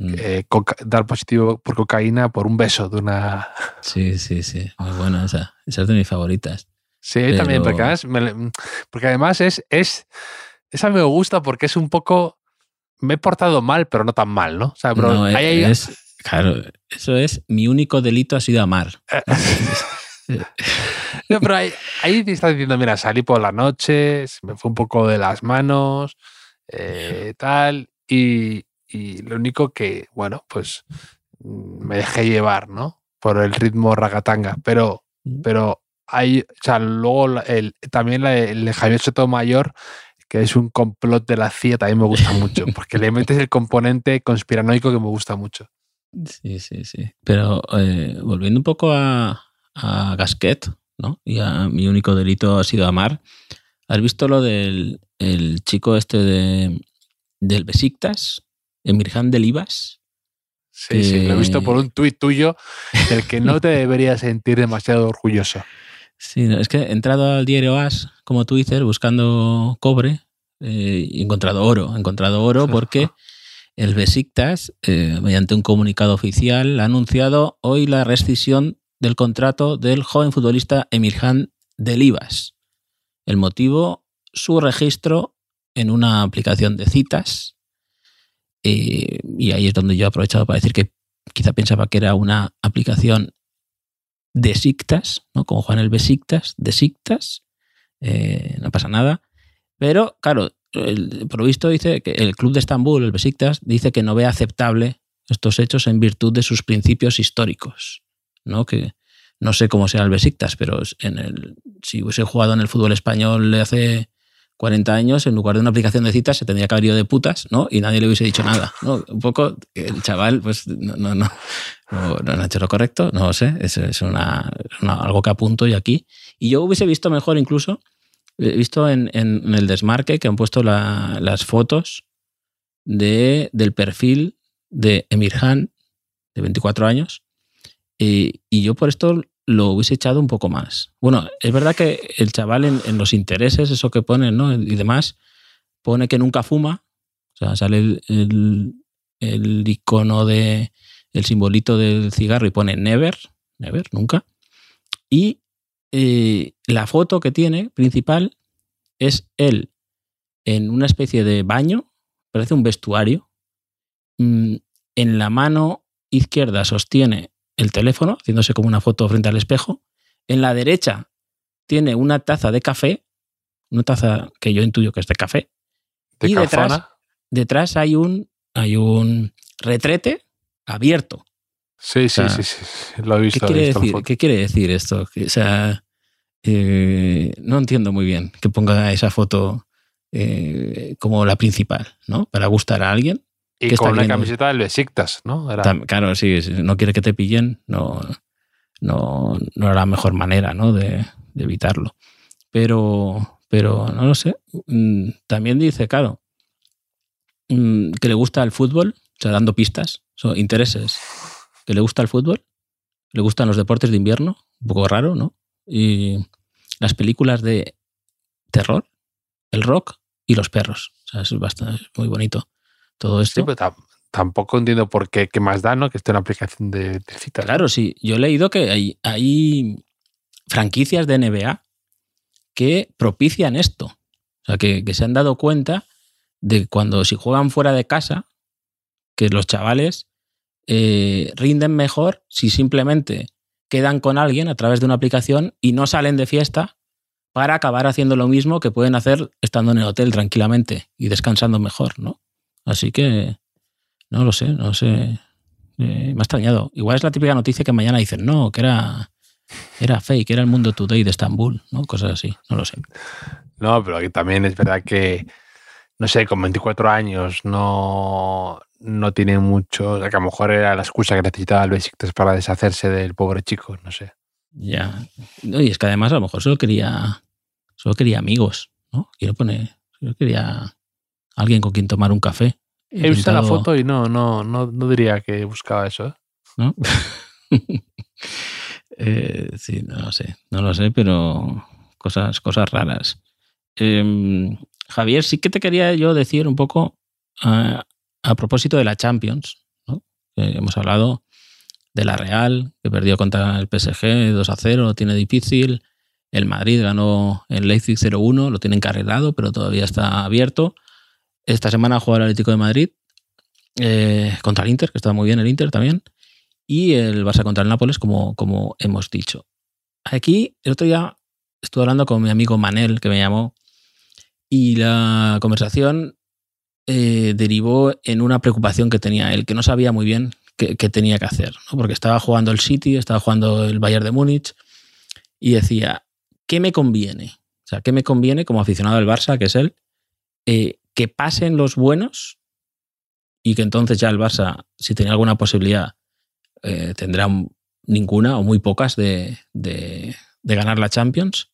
Mm. eh, coca- dar positivo por cocaína por un beso de una... Sí, sí, sí. Muy buena esa. Esa es de mis favoritas. Sí, también, porque además, porque además es, es... Esa me gusta porque es un poco... Me he portado mal, pero no tan mal, ¿no? O sea, pero No, ahí hay- es, claro, eso es mi único delito ha sido amar. No, pero ahí, ahí te está diciendo, mira, salí por la noche, se me fue un poco de las manos, eh, tal, y, y lo único que, bueno, pues mm, me dejé llevar, ¿no? Por el ritmo ragatanga, pero, pero hay, o sea, luego el, también el de Javier Sotomayor, que es un complot de la CIA, también me gusta mucho, porque le metes el componente conspiranoico que me gusta mucho. Sí, sí, sí. Pero eh, volviendo un poco a, a Gasquet, ¿no? Y a mi único delito ha sido amar. ¿Has visto lo del el chico este de, del Besiktas, Emirhan Delibas? Sí, sí, lo he visto por un tuit tuyo del que no te deberías sentir demasiado orgulloso. Sí, no, es que he entrado al diario As, como tú dices, buscando cobre eh, y he encontrado oro. He encontrado oro porque el Besiktas, eh, mediante un comunicado oficial, ha anunciado hoy la rescisión del contrato del joven futbolista Emirhan Delibas. El motivo, su registro en una aplicación de citas. Eh, y ahí es donde yo he aprovechado para decir que quizá pensaba que era una aplicación de Sictas, ¿no? Como Juan el Besiktas, de Sictas, eh, no pasa nada. Pero, claro, el provisto dice que el club de Estambul, el Besiktas, dice que no ve aceptable estos hechos en virtud de sus principios históricos, ¿no? Que no sé cómo será el Besiktas, pero en el, si hubiese jugado en el fútbol español de hace 40 años, en lugar de una aplicación de citas, se tendría que haber ido de putas, ¿no? Y nadie le hubiese dicho nada. Un poco, el chaval, pues, no, no, no, no, ha hecho lo correcto, no lo sé, es, una, algo que apunto y aquí. Y yo hubiese visto mejor incluso, he visto en, en, el desmarque que han puesto las fotos de, del perfil de Emir Han, de 24 años, y, y yo por esto lo hubiese echado un poco más. Bueno, es verdad que el chaval en, los intereses, eso que pone, ¿no? Y demás, pone que nunca fuma. O sea, sale el, el, icono de el simbolito del cigarro y pone never, never, nunca. Y eh, la foto que tiene principal es él en una especie de baño, parece un vestuario. Mm, en la mano izquierda sostiene el teléfono, haciéndose como una foto frente al espejo. En la derecha tiene una taza de café, una taza que yo intuyo que es de café. y detrás, detrás, hay un, hay un retrete abierto. Sí, sí, sí, sí, lo he visto. ¿Qué quiere, decir, ¿qué quiere decir esto? O sea, eh, no entiendo muy bien que ponga esa foto eh, como la principal, ¿no? Para gustar a alguien. Y con una camiseta del Besiktas, ¿no? Claro, sí, no quiere que te pillen, no, no, no era la mejor manera, ¿no? De, evitarlo. Pero, pero no lo sé. Mm, también dice, claro, mm, que le gusta el fútbol, o sea, dando pistas, son intereses, que le gusta el fútbol, le gustan los deportes de invierno, un poco raro, ¿no? Y las películas de terror, el rock y los perros. O sea, es bastante muy bonito todo esto. Sí, pero tampoco entiendo por qué, qué más da, ¿no? Que esté una aplicación de, citas. Claro, sí. Yo he leído que hay, hay franquicias de NBA que propician esto. O sea, que, se han dado cuenta de cuando si juegan fuera de casa, que los chavales eh, rinden mejor si simplemente quedan con alguien a través de una aplicación y no salen de fiesta para acabar haciendo lo mismo que pueden hacer estando en el hotel tranquilamente y descansando mejor, ¿no? Así que no lo sé, no sé. Eh, me ha extrañado. Igual es la típica noticia que mañana dicen, no, que era, era fake, era el Mundo Today de Estambul, ¿no? Cosas así, no lo sé. No, pero aquí también es verdad que, no sé, con 24 años no, no tiene mucho. a lo mejor era la excusa que necesitaba el Besiktas para deshacerse del pobre chico, no sé. Ya. y es que además a lo mejor solo quería, solo quería amigos, ¿no? Quiero poner, solo quería alguien con quien tomar un café. He visto la foto y no, no, no, no diría que buscaba eso. ¿eh? ¿No? Eh, sí, no lo sé, no lo sé, pero cosas, cosas raras. Em, Javier, sí que te quería yo decir un poco a, propósito de la Champions. ¿no? hemos hablado de la Real, que perdió contra el PSG 2 a 0, lo tiene difícil. El Madrid ganó en Leipzig 0-1, lo tiene encarrilado, pero todavía está abierto. Esta semana juega el Atlético de Madrid eh, contra el Inter, que está muy bien el Inter también. Y el Barça contra el Nápoles, como, como hemos dicho. Aquí, el otro día estuve hablando con mi amigo Manel, que me llamó, y la conversación eh, derivó en una preocupación que tenía él, que no sabía muy bien qué, tenía que hacer, porque estaba jugando el City, estaba jugando el Bayern de Múnich, y decía, ¿qué me conviene? O sea, ¿qué me conviene como aficionado al Barça, que es él, eh, que pasen los buenos y que entonces ya el Barça, si tenía alguna posibilidad, eh, tendrá ninguna o muy pocas de, ganar la Champions.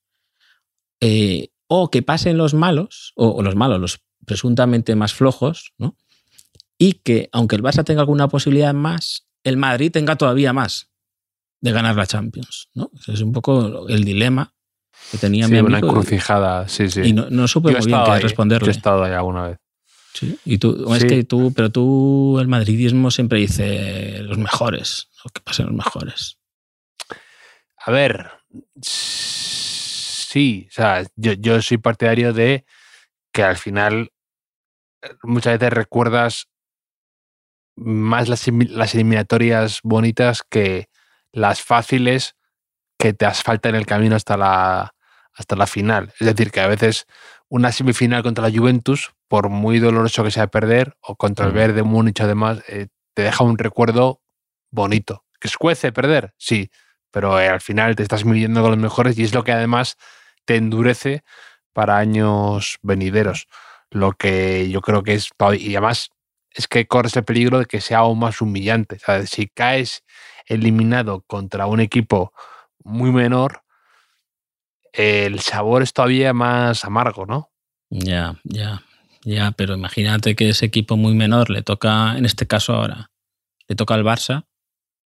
Eh, o que pasen los malos, o, los malos, los presuntamente más flojos, ¿no? y que aunque el Barça tenga alguna posibilidad más, el Madrid tenga todavía más de ganar la Champions. ¿no? Es un poco el dilema que tenía mi amigo. una encrucijada, sí, sí. Y no, no supe muy bien qué responderle. Yo he estado ahí alguna vez. Sí, y tú, es que tú, pero tú, el madridismo siempre dice los mejores, o que pasen los mejores. A ver, sí, o sea, yo, yo soy partidario de que al final muchas veces recuerdas más las, las eliminatorias bonitas que las fáciles que te asfaltan el camino hasta la, hasta la final. Es decir, que a veces una semifinal contra la Juventus, por muy doloroso que sea perder, o contra el Verde Múnich además, eh, te deja un recuerdo bonito. ¿Que escuece perder? Sí, pero eh, al final te estás midiendo con los mejores y es lo que además te endurece para años venideros. Lo que yo creo que es. Y además es que corres el peligro de que sea aún más humillante. Si caes eliminado contra un equipo muy menor, el sabor es todavía más amargo, ¿no? Ya, ya, ya, pero imagínate que ese equipo muy menor le toca, en este caso ahora, le toca al Barça,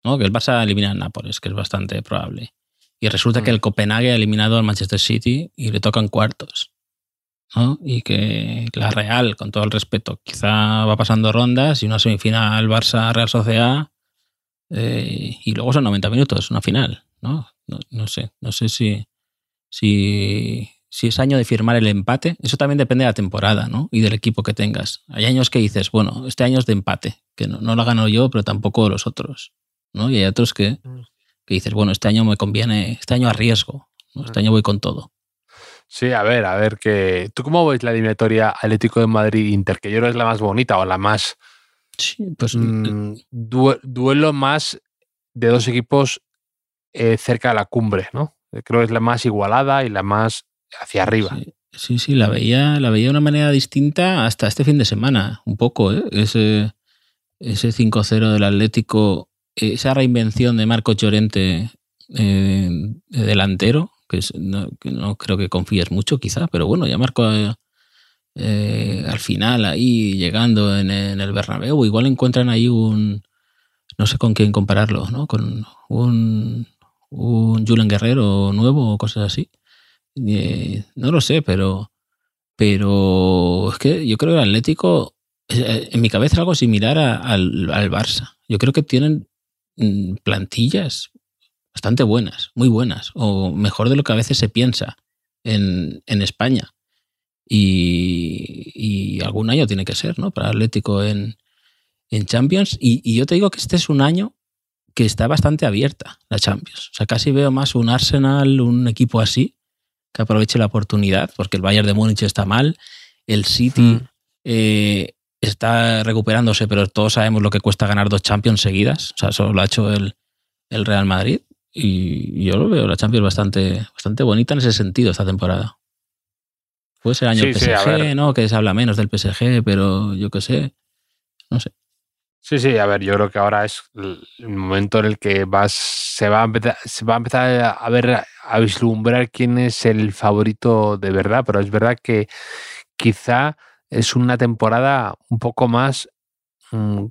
¿no? Que el Barça elimina al Nápoles, que es bastante probable. Y resulta que mm. el Copenhague ha eliminado al Manchester City y le tocan cuartos. ¿no? Y que la Real, con todo el respeto, quizá va pasando rondas y una semifinal Barça-Real Sociedad eh, y luego son 90 minutos, una final. ¿No? No, sé, no sé si, si, si, es año de firmar el empate. Eso también depende de la temporada ¿no? y del equipo que tengas. Hay años que dices, bueno, este año es de empate, que no, no lo gano yo, pero tampoco los otros. ¿no? Y hay otros que, mm. que dices, bueno, este año me conviene, este año arriesgo, este mm. año voy con todo. Sí, a ver, a ver, que ¿tú cómo ves la eliminatoria Atlético de Madrid-Inter? Que yo creo que es la más bonita o la más... Sí, pues... Mm, duelo más de dos equipos eh, cerca de la cumbre, ¿no? Creo que es la más igualada y la más hacia arriba. Sí, sí, la veía, la veía de una manera distinta hasta este fin de semana, un poco, ¿eh? Ese, ese 5-0 del Atlético, esa reinvención de Marco Llorente eh, delantero, que, no, creo que confíes mucho quizá, pero bueno, ya Marco eh, al final ahí llegando en, el Bernabéu, igual encuentran ahí un, no sé con quién compararlo, ¿no? Con un, un Julen Guerrero nuevo o cosas así. Eh, no lo sé, pero, pero es que yo creo que el Atlético, eh, en mi cabeza es algo similar al, al Barça. Yo creo que tienen mm, plantillas bastante buenas, muy buenas, o mejor de lo que a veces se piensa en, España. Y, algún año tiene que ser, ¿no? Para Atlético en, Champions. Y, yo te digo que este es un año que está bastante abierta, la Champions. O sea, casi veo más un Arsenal, un equipo así, que aproveche la oportunidad, porque el Bayern de Múnich está mal, el City hmm. eh, está recuperándose, pero todos sabemos lo que cuesta ganar dos Champions seguidas. O sea, solo lo ha hecho el, el Real Madrid. Y yo lo veo la Champions bastante, bastante bonita en ese sentido esta temporada. Puede ser año PSG, ¿no? Que se habla menos del PSG, pero yo qué sé. No sé. Sí, sí, a ver, yo creo que ahora es el momento en el que vas, se, va a empezar, se va a empezar a ver, a vislumbrar quién es el favorito de verdad, pero es verdad que quizá es una temporada un poco más mm,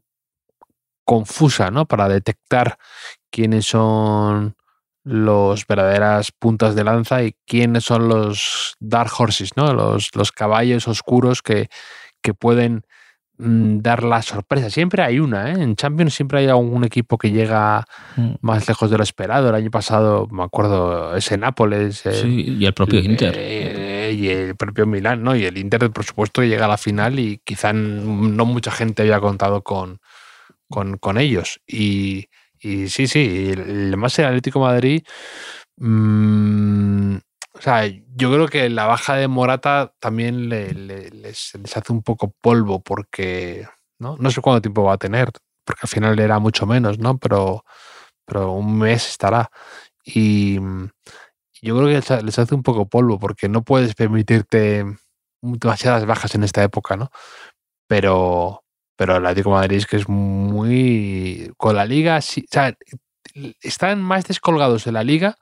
confusa, ¿no? Para detectar quiénes son los verdaderas puntas de lanza y quiénes son los dark horses, ¿no? Los, los caballos oscuros que, que pueden dar la sorpresa. Siempre hay una, ¿eh? En Champions siempre hay algún equipo que llega mm. más lejos de lo esperado. El año pasado, me acuerdo, ese Nápoles. sí, y el propio Inter. Eh, y el propio Milán, ¿no? Y el Inter, por supuesto, llega a la final y quizá no mucha gente había contado con, con, con ellos. Y, y sí, sí, el, más el Atlético Madrid. Mm, o sea, yo creo que la baja de Morata también les, hace un poco polvo porque ¿no? no sé cuánto tiempo va a tener, porque al final era mucho menos, ¿no? Pero, pero un mes estará. Y yo creo que les hace un poco polvo porque no puedes permitirte demasiadas bajas en esta época, ¿no? Pero, pero el Atlético Madrid es que es muy. Con la liga, o sea, están más descolgados de la liga,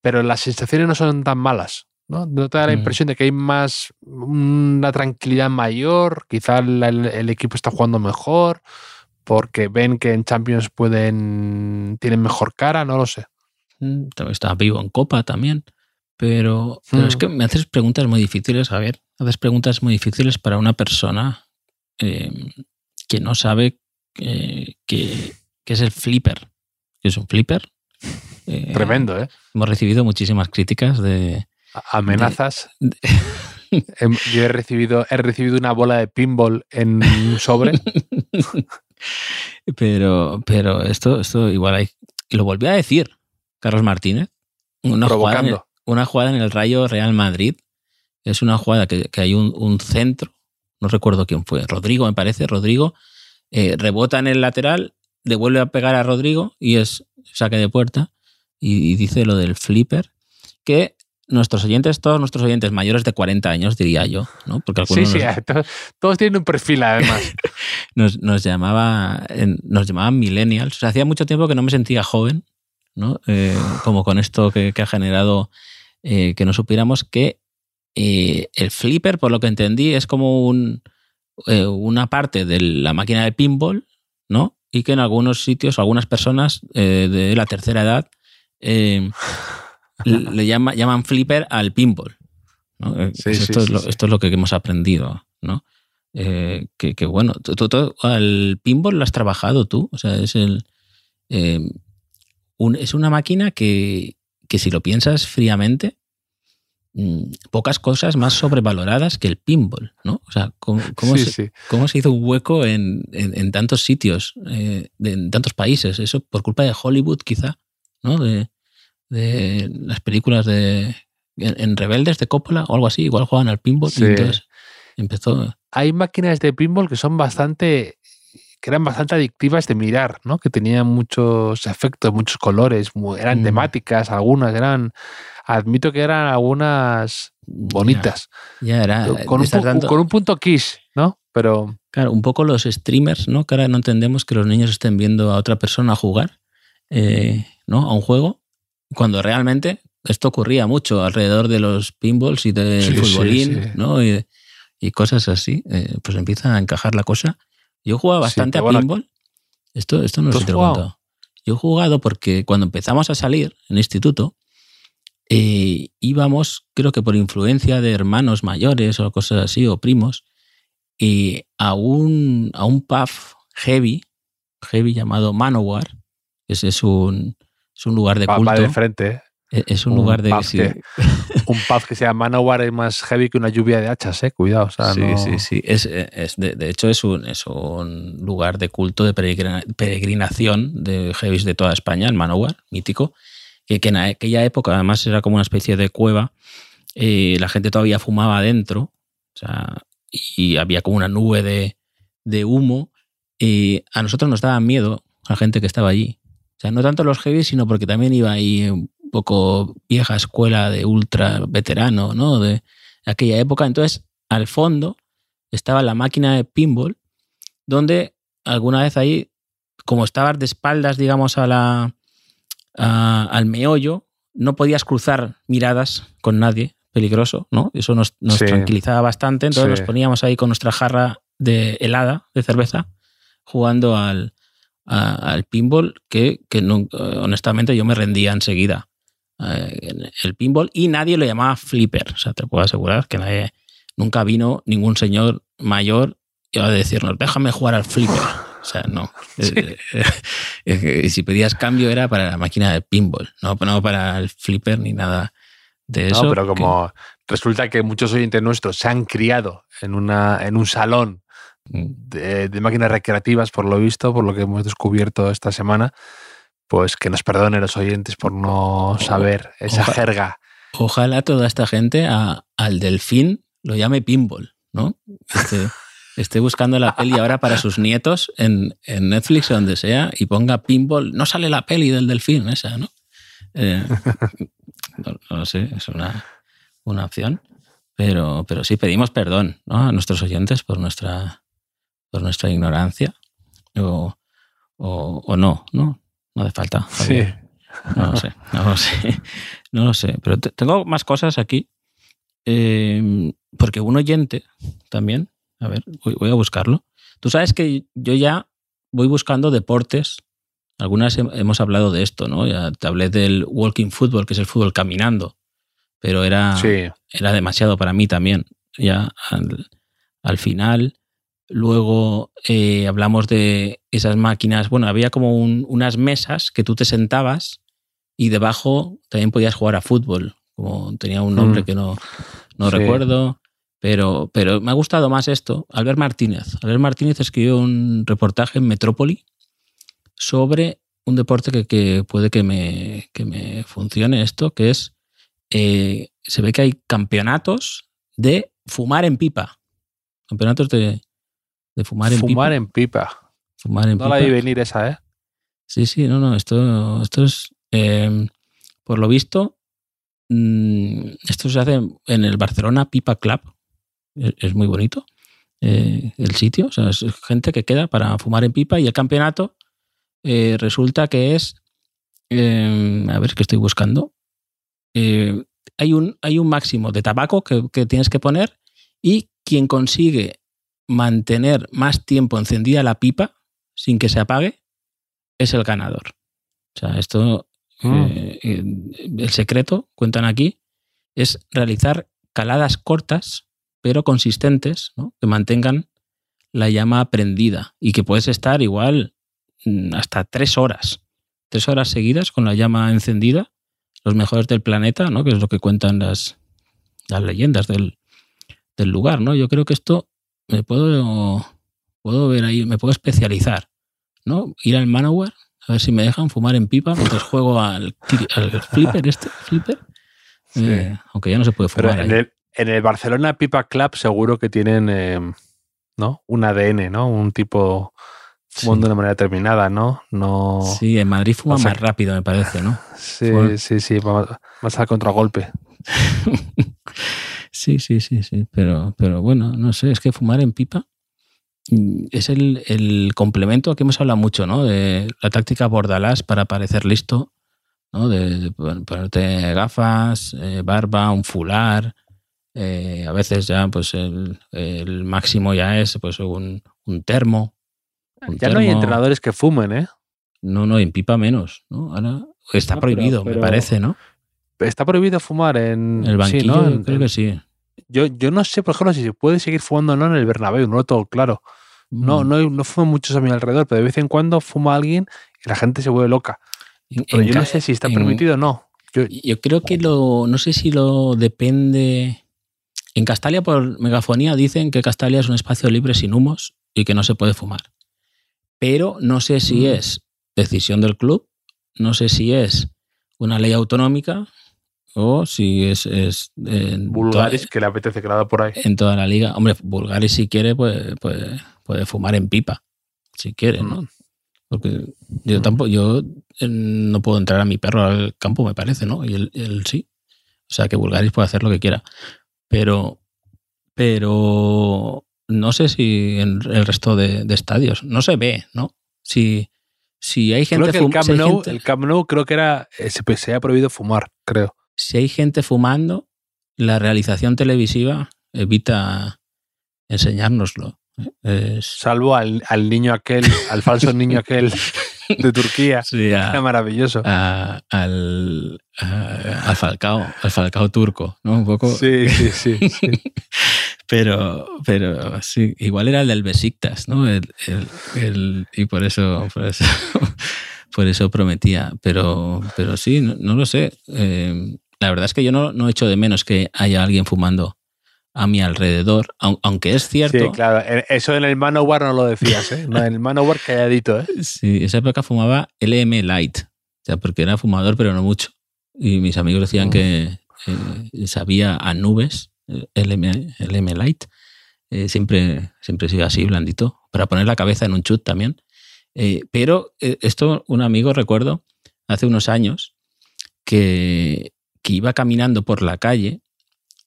pero las sensaciones no son tan malas. ¿no? ¿No te da la impresión de que hay más. una tranquilidad mayor? Quizá el, equipo está jugando mejor, porque ven que en Champions pueden. tienen mejor cara, no lo sé. Mm, está vivo en Copa también. Pero, pero es mm. que me haces preguntas muy difíciles, a ver, haces preguntas muy difíciles para una persona Em, que no sabe eh, que, es el flipper. que es un flipper? Eh, Tremendo, ¿eh? Hemos recibido muchísimas críticas de... Amenazas. Em, yo he recibido, he recibido una bola de pinball en un sobre. pero, pero esto, esto igual hay. Lo volví a decir, Carlos Martínez. Una Jugada en una jugada en el Rayo Real Madrid. Es una jugada que, hay un, centro no recuerdo quién fue, Rodrigo me parece, Rodrigo, eh, rebota en el lateral, devuelve a pegar a Rodrigo y es saque de puerta y, dice lo del flipper, que nuestros oyentes, todos nuestros oyentes mayores de 40 años, diría yo, ¿no? Porque algunos sí, sí, todos, todos, tienen un perfil además. nos, nos, llamaba, nos llamaban millennials. O sea, hacía mucho tiempo que no me sentía joven, ¿no? Eh, como con esto que, que ha generado eh, que no supiéramos que eh, el flipper, por lo que entendí, es como un, una parte de la máquina de pinball, ¿no? Y que en algunos sitios, algunas personas de la tercera edad le llama, llaman flipper al pinball. esto, es lo, que hemos aprendido, ¿no? Eh, que, bueno, al pinball lo has trabajado tú. O sea, es el. Eh, es una máquina que, si lo piensas fríamente, mm, pocas cosas más sobrevaloradas que el pinball, ¿no? O sea, ¿cómo, se, hizo un hueco en, tantos sitios, eh, en tantos países? Eso por culpa de Hollywood, quizá, ¿no? De, de las películas de en, Rebeldes de Coppola o algo así, igual juegan al pinball y entonces empezó. Hay máquinas de pinball que son bastante que eran bastante adictivas de mirar, ¿no? Que tenían muchos efectos, muchos colores, eran mm. temáticas, algunas eran, admito que eran algunas bonitas. Ya, era. Con un, con un, punto kiss, ¿no? Pero. Claro, un poco los streamers, ¿no? Que ahora no entendemos que los niños estén viendo a otra persona jugar, eh, ¿no? A un juego cuando realmente esto ocurría mucho alrededor de los pinballs y del futbolín, ¿no? Y, cosas así. Eh, pues empieza a encajar la cosa. Yo jugaba bastante a pinball. Esto, esto no lo he preguntado. Yo he jugado porque cuando empezamos a salir en el instituto, eh, íbamos, creo que por influencia de hermanos mayores o cosas así, o primos, a, un, a un pub heavy, heavy llamado Manowar. Ese es un, es un lugar de culto. de frente. E-, es un, lugar de. un pub que se llama Manowar es más heavy que una lluvia de hachas, ¿eh? Cuidado. sí, sí, sí. Es, de, hecho, es un, es un lugar de culto, de peregrinación de heavies de toda España, el Manowar, mítico. Que, en aquella época, además, era como una especie de cueva. Eh, la gente todavía fumaba adentro. O sea, y había como una nube de, de humo. Y a nosotros nos daba miedo, a la gente que estaba allí o sea, no tanto los heavy, sino porque también iba ahí un poco vieja escuela de ultra veterano, ¿no? De aquella época. Entonces, al fondo estaba la máquina de pinball, donde alguna vez ahí, como estabas de espaldas, digamos, a la, al meollo, no podías cruzar miradas con nadie, peligroso, ¿no? Eso nos, tranquilizaba bastante. Entonces nos poníamos ahí con nuestra jarra de helada, de cerveza, jugando al, al pinball que, honestamente yo me rendía enseguida. Eh, el pinball y nadie lo llamaba flipper. O sea, te puedo asegurar que nadie, nunca vino ningún señor mayor y a decirnos, déjame jugar al flipper. O sea, no. Y si pedías cambio era para la máquina de pinball, no, no para el flipper ni nada de eso. No, pero como resulta que muchos oyentes nuestros se han criado en, una, en un salón de, máquinas recreativas, por lo visto, por lo que hemos descubierto esta semana, pues que nos perdonen los oyentes por no saber esa jerga. Ojalá toda esta gente al delfín lo llame pinball, ¿no? Este, esté buscando la peli ahora para sus nietos en, Netflix o donde sea y ponga pinball. No sale la peli del delfín esa, ¿no? Eh, no, sé, es una, una opción. Pero, pero sí pedimos perdón a nuestros oyentes por nuestra por nuestra ignorancia o, o, no, ¿no? No hace falta. Sí. No lo sé, no lo sé. No lo sé. Pero tengo más cosas aquí. Eh, porque un oyente también, a ver, voy, a buscarlo. Tú sabes que yo ya voy buscando deportes. Algunas hemos hablado de esto, ¿no? Ya te hablé del walking football, que es el fútbol caminando. Pero era, era demasiado para mí también. Ya al, al final Luego eh, hablamos de esas máquinas. Bueno, había como unas mesas que tú te sentabas y debajo también podías jugar a fútbol. Como tenía un nombre mm. que no, no recuerdo. Pero, pero me ha gustado más esto. Albert Martínez. Albert Martínez escribió un reportaje en Metrópoli sobre un deporte que, puede que me, que me, funcione esto, que es, eh, se ve que hay campeonatos de fumar en pipa. Campeonatos de, de fumar en fumar pipa. en pipa. Fumar en no la vi venir esa, ¿eh? Sí, sí, no, no, esto, esto es, em, por lo visto, mm, esto se hace en el Barcelona Pipa Club. Es, es muy bonito eh, el sitio. O sea, es gente que queda para fumar en pipa y el campeonato eh, resulta que es. eh, a ver qué estoy buscando. Eh, hay, un, hay un máximo de tabaco que, que tienes que poner y quien consigue mantener más tiempo encendida la pipa sin que se apague es el ganador. O sea, esto, Mm. eh, eh, el secreto, cuentan aquí, es realizar caladas cortas pero consistentes, ¿no? que mantengan la llama prendida y que puedes estar igual mm, hasta tres horas, tres horas seguidas con la llama encendida, los mejores del planeta, ¿no? que es lo que cuentan las, las leyendas del, del lugar. ¿no? Yo creo que esto me puedo, puedo ver ahí, me puedo especializar, ¿no? Ir al Manowar, a ver si me dejan fumar en pipa mientras juego al, flipper este, flipper. Sí. Eh, aunque ya no se puede Pero fumar en ahí. el, en el Barcelona Pipa Club seguro que tienen eh, ¿no? un ADN, ¿no? Un tipo fumando de una manera determinada, ¿no? No. Sí, en Madrid fuma más rápido, me parece, ¿no? Sí, sí, sí, más- más al contragolpe. sí, sí, sí, sí. Pero, pero bueno, no sé, es que fumar en pipa mm, es el, el complemento que hemos hablado mucho, ¿no? De la táctica bordalás para parecer listo, ¿no? De, de pon- ponerte gafas, eh, barba, un fular. eh, a veces ya, pues el, el máximo ya es pues un, un termo. un Ya no hay entrenadores que fumen, ¿eh? No, no, en pipa menos, ¿no? Ahora está pero- prohibido, me parece, ¿no? Está prohibido fumar en El sí, banquillo, ¿no? yo En- creo en- que sí. yo, yo no sé, por ejemplo, si se puede seguir fumando o no en el Bernabéu, no lo tengo claro. No, Mm. no, no fuman muchos a mi alrededor, pero de vez en cuando fuma alguien y la gente se vuelve loca. Pero en yo no sé si está permitido o no. Yo, Yo creo que lo. No sé si lo depende. En Castalia, por megafonía, dicen que Castalia es un espacio libre sin humos y que no se puede fumar. Pero no sé si Mm. es decisión del club, no sé si es una ley autonómica o si es. es en, Bulgaris, toda, que le apetece que la da por ahí. en toda la liga. Hombre, Bulgaris, si quiere, puede, puede, puede fumar en pipa. Si quiere, ¿no? Mm. Porque yo tampoco, yo no puedo entrar a mi perro al campo, me parece, ¿no? Y él, él sí. O sea que Bulgaris puede hacer lo que quiera. Pero, pero no sé si en el resto de, de estadios no se ve, ¿no? Si, si hay gente Creo que el Camp, nou, gente- el Camp Nou creo que era eh, se, se ha prohibido fumar, creo. Si hay gente fumando, la realización televisiva evita enseñárnoslo. Es, Salvo al, al niño aquel, al falso niño aquel de Turquía. sí, a- Era maravilloso. a- al, a- al Falcao, al Falcao turco, ¿no? Un poco. Sí, sí, sí. sí. Pero, pero sí, igual era el del Besiktas, ¿no? El, el- el- y por eso, por eso, por eso prometía. Pero, pero sí, no, no lo sé. Eh, la verdad es que yo no, no echo de menos que haya alguien fumando a mi alrededor, aun- aunque es cierto. Sí, claro. En- Eso en el Manowar no lo decías, ¿eh? No, en el Manowar calladito, ¿eh? Sí, esa época fumaba LM Light, o sea, porque era fumador, pero no mucho. Y mis amigos decían Mm. que eh, sabía a nubes, eh, LM, LM Light. Eh, siempre, siempre he sido así, blandito, para poner la cabeza en un chut también. Eh, pero eh, esto, un amigo, recuerdo, hace unos años, que, que iba caminando por la calle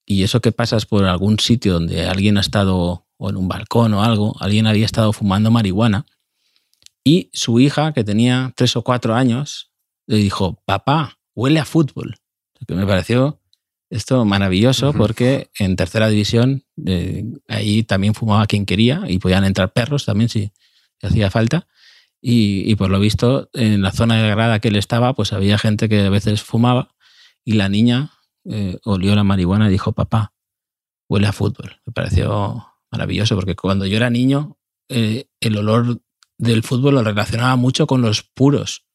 y eso que pasas por algún sitio donde alguien ha estado, o en un balcón o algo, alguien había estado fumando marihuana y su hija, que tenía tres o cuatro años, le dijo, papá, huele a fútbol. Que me pareció esto maravilloso porque en tercera división eh, ahí también fumaba quien quería y podían entrar perros también si, si hacía falta. Y, y por lo visto, en la zona de grada que él estaba, pues había gente que a veces fumaba y la niña eh, olió la marihuana y dijo, papá, huele a fútbol. Me pareció maravilloso porque cuando yo era niño, eh, el olor del fútbol lo relacionaba mucho con los puros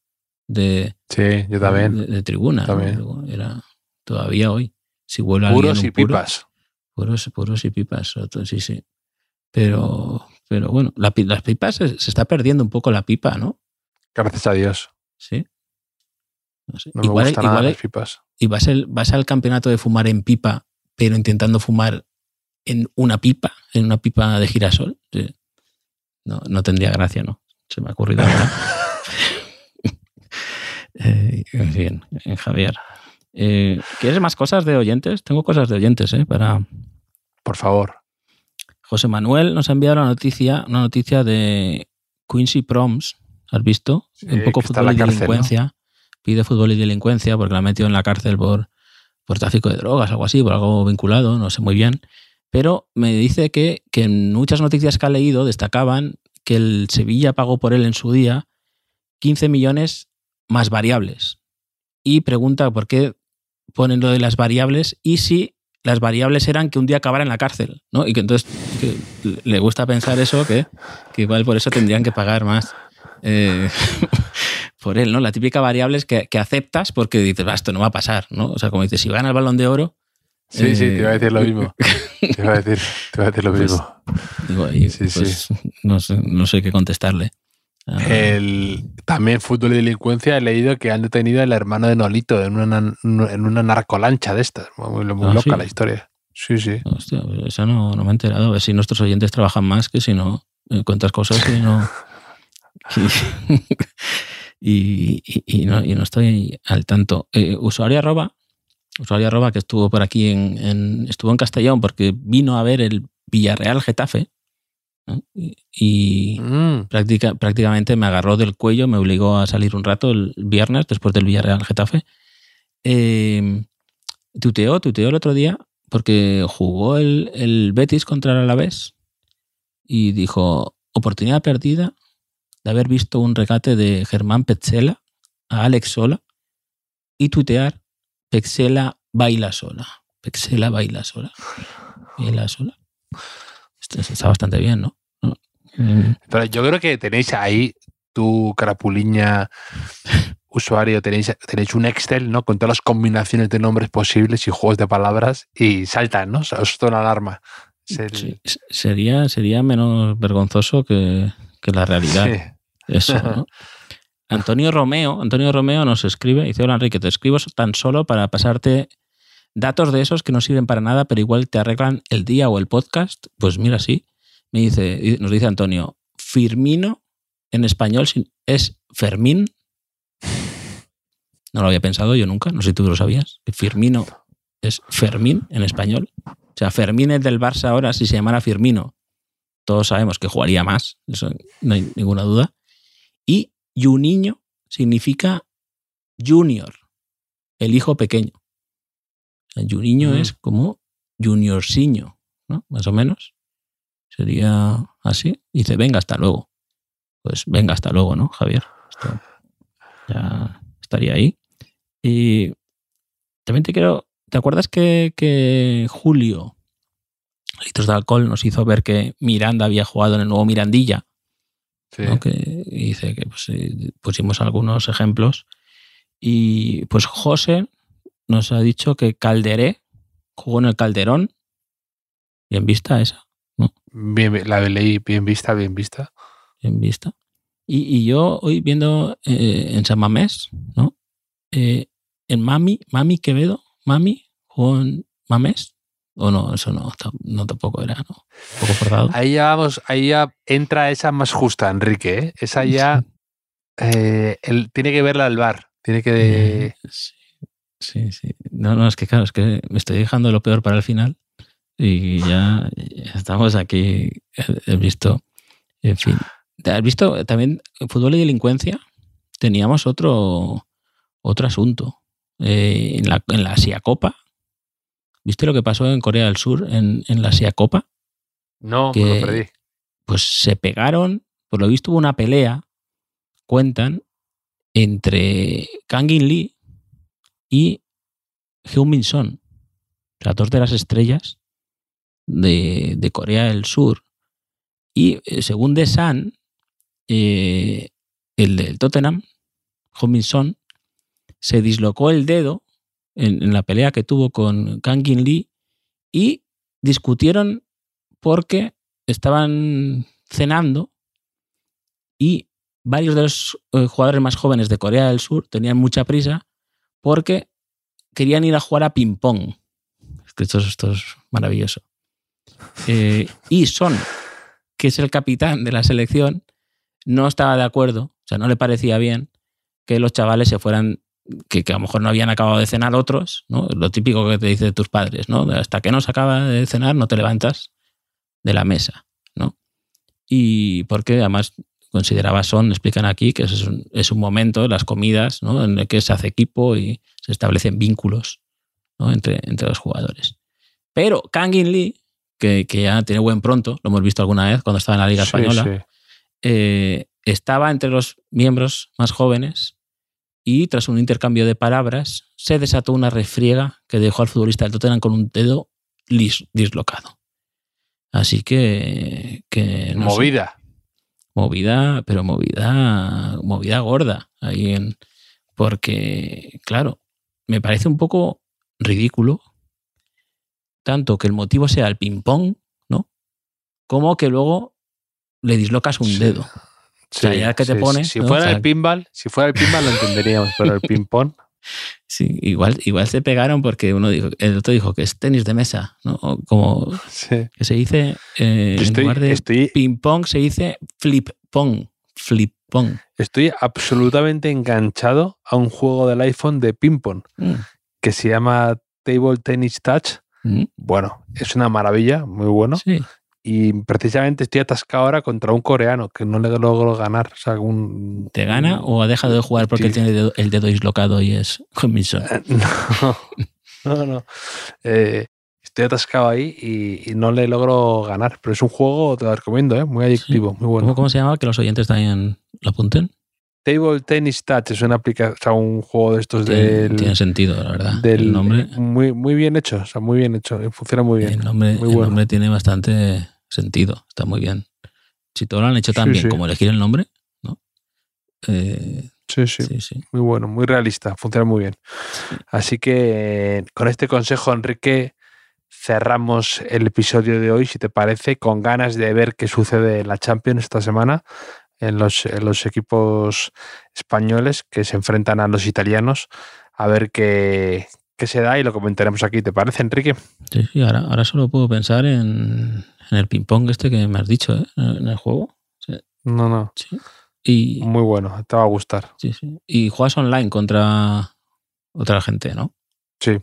de, Sí, yo también. de, de tribuna. ¿no? También. Era todavía hoy. Si huele Puros y puro, pipas. Puros, puros y pipas, sí, sí. Pero, pero bueno, la las pipas se, se está perdiendo un poco la pipa, ¿no? Gracias a Dios. Sí. No sé. No me igual gusta nada igual las pipas. Y vas, el- vas al campeonato de fumar en pipa, pero intentando fumar en una pipa, en una pipa de girasol. Sí. No, no tendría gracia, ¿no? Se me ha ocurrido ahora. Eh, en fin, eh, Javier. Eh, ¿Quieres más cosas de oyentes? Tengo cosas de oyentes, ¿eh? Para... Por favor. José Manuel nos ha enviado una noticia, una noticia de Quincy Proms. ¿Has visto? Un poco fútbol y delincuencia. Pide fútbol y delincuencia porque la ha metido en la cárcel por, por tráfico de drogas, algo así, por algo vinculado, no sé muy bien. Pero me dice que, que en muchas noticias que ha leído destacaban que el Sevilla pagó por él en su día 15 millones más variables. Y pregunta por qué ponen lo de las variables y si las variables eran que un día acabara en la cárcel, ¿no? Y que entonces le gusta pensar eso, que, que, igual por eso tendrían que pagar más eh, por él, ¿no? La típica variable es que, que aceptas porque dices, esto no va a pasar, ¿no? O sea, como dices, si gana el balón de oro... Sí, sí, te iba a decir lo mismo. te iba a decir, te iba a decir lo pues, mismo. digo, sí, pues, No, sé, no sé qué contestarle. Ah. El, también fútbol y delincuencia he leído que han detenido al hermano de Nolito en una, en una narcolancha de estas. Muy, muy ah, loca la historia. Sí, sí. Hostia, pues eso no, no, me he enterado. A ver si nuestros oyentes trabajan más que si no. Eh, cuentas cosas y no. y, y, no, y, no, estoy al tanto. Eh, usuario arroba, usuario arroba que estuvo por aquí en, en, estuvo en Castellón porque vino a ver el Villarreal Getafe y mm. prácticamente me agarró del cuello, me obligó a salir un rato el viernes después del Villarreal Getafe. Eh, tuteó, tuteó el otro día porque jugó el, el Betis contra el Alavés y dijo, oportunidad perdida de haber visto un regate de Germán Petzela a Alex Sola y tutear Petzela baila sola. Petzela baila sola. Baila sola. Está bastante bien, ¿no? Pero yo creo que tenéis ahí tu carapuliña usuario, tenéis, tenéis un Excel, ¿no? Con todas las combinaciones de nombres posibles y juegos de palabras y saltan, ¿no? Os una alarma. sería, sería menos vergonzoso que, la realidad. Eso, ¿no? Antonio Romeo, Antonio Romeo nos escribe, dice, hola Enrique, te escribo tan solo para pasarte datos de esos que no sirven para nada, pero igual te arreglan el día o el podcast. Pues mira, sí. Me dice, nos dice Antonio, Firmino en español es Fermín. No lo había pensado yo nunca, no sé si tú lo sabías. Firmino es Fermín en español. O sea, Fermín es del Barça ahora, si se llamara Firmino, todos sabemos que jugaría más, eso no hay ninguna duda. Y Juninho significa junior, el hijo pequeño. Mm. es como juniorciño, ¿no? Más o menos. Sería así. Dice, venga, hasta luego. Pues venga, hasta luego, ¿no, Javier? ya estaría ahí. Y también te quiero. ¿Te acuerdas que, que Julio, litros de alcohol, nos hizo ver que Miranda había jugado en el nuevo Mirandilla? Sí. Que dice que pues, pusimos algunos ejemplos. Y pues José nos ha dicho que Calderé jugó en el Calderón. Bien vista esa. ¿no? Bien, la leí bien vista, bien vista. Bien vista. Y, y yo hoy viendo eh, en San Mamés, ¿no? Eh, en Mami, Mami Quevedo, Mami jugó en Mamés. O no, eso no, no tampoco era, ¿no? Un poco forzado. Ahí ya vamos, ahí ya entra esa más justa, Enrique. ¿eh? Esa ya eh, tiene que verla al bar. Tiene que. Sí. Sí, sí. No, no, es que claro, es que me estoy dejando lo peor para el final y ya, estamos aquí. He visto, en fin. ¿Has visto también fútbol y delincuencia? Teníamos otro, otro asunto. Eh, en, la, en la Asia Copa. ¿Viste lo que pasó en Corea del Sur en, en la Asia Copa? No, que, me lo perdí. Pues se pegaron, por lo visto hubo una pelea, cuentan, entre Kang In Lee y Heung-Min Son, las dos de las estrellas de, Corea del Sur. Y eh, según The Sun, eh, el del Tottenham, Heung-Min Son, se dislocó el dedo en, la pelea que tuvo con Kang In Lee y discutieron porque estaban cenando y varios de los eh, jugadores más jóvenes de Corea del Sur tenían mucha prisa porque querían ir a jugar a ping-pong. Esto, esto, es maravilloso. Eh, y Son, que es el capitán de la selección, no estaba de acuerdo, o sea, no le parecía bien que los chavales se fueran que, que, a lo mejor no habían acabado de cenar otros, ¿no? Lo típico que te dicen tus padres, ¿no? Hasta que no se acaba de cenar no te levantas de la mesa, ¿no? Y porque además consideraba son, explican aquí, que es un, es un momento, las comidas, ¿no? en el que se hace equipo y se establecen vínculos ¿no? entre, entre los jugadores. Pero Kangin Lee, que, que, ya tiene buen pronto, lo hemos visto alguna vez cuando estaba en la Liga Sí, Española, sí. eh, estaba entre los miembros más jóvenes y tras un intercambio de palabras se desató una refriega que dejó al futbolista del Tottenham con un dedo dislocado. Así que... que no sé, Movida. movida, pero movida, movida gorda. Ahí en, porque, claro, me parece un poco ridículo tanto que el motivo sea el ping-pong, ¿no? Como que luego le dislocas un Sí. dedo. O sea, ya que te pone, Si, ¿no? fuera O sea- el pinball, si fuera el pinball lo entenderíamos, pero el ping-pong. Sí, igual, igual se pegaron porque uno dijo, el otro dijo que es tenis de mesa, ¿no? O Como Sí. que se dice, eh, en Estoy, lugar de estoy, ping-pong se dice flip-pong. Flip-pong. estoy absolutamente enganchado a un juego del iPhone de ping-pong Mm, que se llama Table Tennis Touch. mm, Bueno, es una maravilla, muy bueno. Sí. Y precisamente estoy atascado ahora contra un coreano que no le logro ganar. O sea, un, ¿Te gana o ha dejado de jugar porque él tiene el dedo, el dedo dislocado y es Cominson? Eh, No, no, no. Eh, estoy atascado ahí y, y no le logro ganar. Pero es un juego, te lo recomiendo, ¿eh? muy adictivo, muy bueno. ¿Cómo, cómo se llama? Que los oyentes también lo apunten. Table Tennis Touch es una aplicación, o sea, un juego de estos Tiene, del, tiene sentido, la verdad. del- el nombre, muy, muy bien hecho, o sea, muy bien hecho, funciona muy bien. el nombre, muy el bueno. nombre tiene bastante sentido. Está muy bien. Si todo lo han hecho tan Sí, bien sí. como elegir el nombre, ¿no? Eh, Sí, sí, sí, sí. muy bueno, muy realista, funciona muy bien. Así que con este consejo, Enrique, cerramos el episodio de hoy, si te parece, con ganas de ver qué sucede en la Champions esta semana en los, en los equipos españoles que se enfrentan a los italianos, a ver qué, qué se da y lo comentaremos aquí. ¿Te parece, Enrique? Sí, sí, ahora, ahora solo puedo pensar en, en el ping-pong este que me has dicho, ¿eh? En el juego. No, no, Sí. Y, muy bueno, te va a gustar. sí, sí. y juegas online contra otra gente, ¿no? Sí.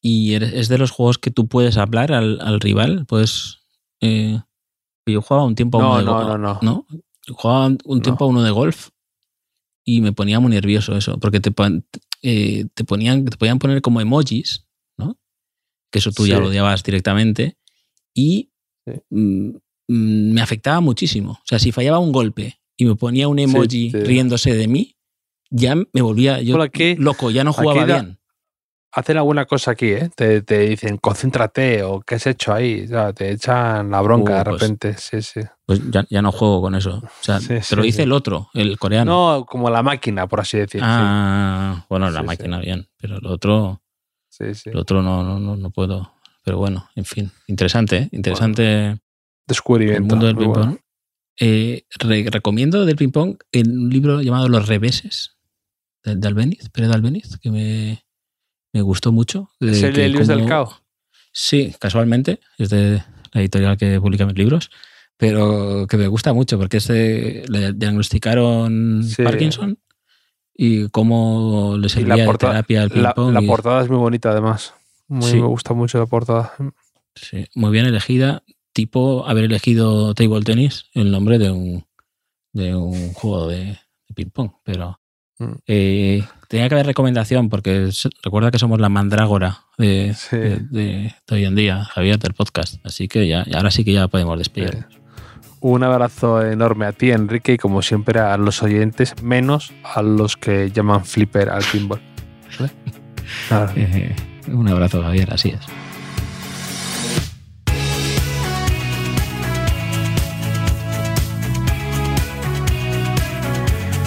Y eres- es de los juegos que tú puedes hablar al, al rival. Puedes. eh, yo jugaba un tiempo a No, uno de no, go- no, no. Jugaba un- tiempo a uno de golf y me ponía muy nervioso eso, porque te, eh, te ponían, te podían poner como emojis, ¿no? Que eso tú ya lo odiabas directamente. Y Sí. mm, mm, me afectaba muchísimo. O sea, si fallaba un golpe y me ponía un emoji riéndose de mí, ya me volvía yo loco, ya no jugaba bien. Hacen alguna cosa aquí, ¿eh? Te, te dicen, concéntrate o qué has hecho ahí. O sea, te echan la bronca Uh, de pues, repente. Sí, sí. Pues ya, ya no juego con eso. O sea, Sí, te sí, lo dice sí. el otro, el coreano. No, como la máquina, por así decir. ah, bueno, la máquina bien, pero el otro, sí, sí, el otro no, no, no, no puedo. Pero bueno, en fin, interesante, ¿eh? interesante el Descubrimiento. mundo del ping-pong. bueno. Eh, re- recomiendo del ping-pong el- un libro llamado Los Reveses de, de Albeniz, Pérez de Albeniz, que me, me gustó mucho. ¿Es el de Luis del cómo- Cao? Sí, casualmente, es de la editorial que publica mis libros, pero que me gusta mucho porque es de- le diagnosticaron Sí. Parkinson y cómo le servía la de terapia al ping-pong. la y- portada es muy bonita, además. Muy, Sí. Me gusta mucho la portada. sí, muy bien elegida, tipo haber elegido table tennis el nombre de un, de un juego de, de ping-pong, pero. Eh, tenía que haber recomendación porque recuerda que somos la mandrágora de, Sí. de- de- de hoy en día, Javier, del podcast, así que ya, ahora sí que ya podemos despedirnos. Un abrazo enorme a ti, Enrique, y como siempre a los oyentes, menos a los que llaman flipper al pinball. Eh, un abrazo, Javier, así es.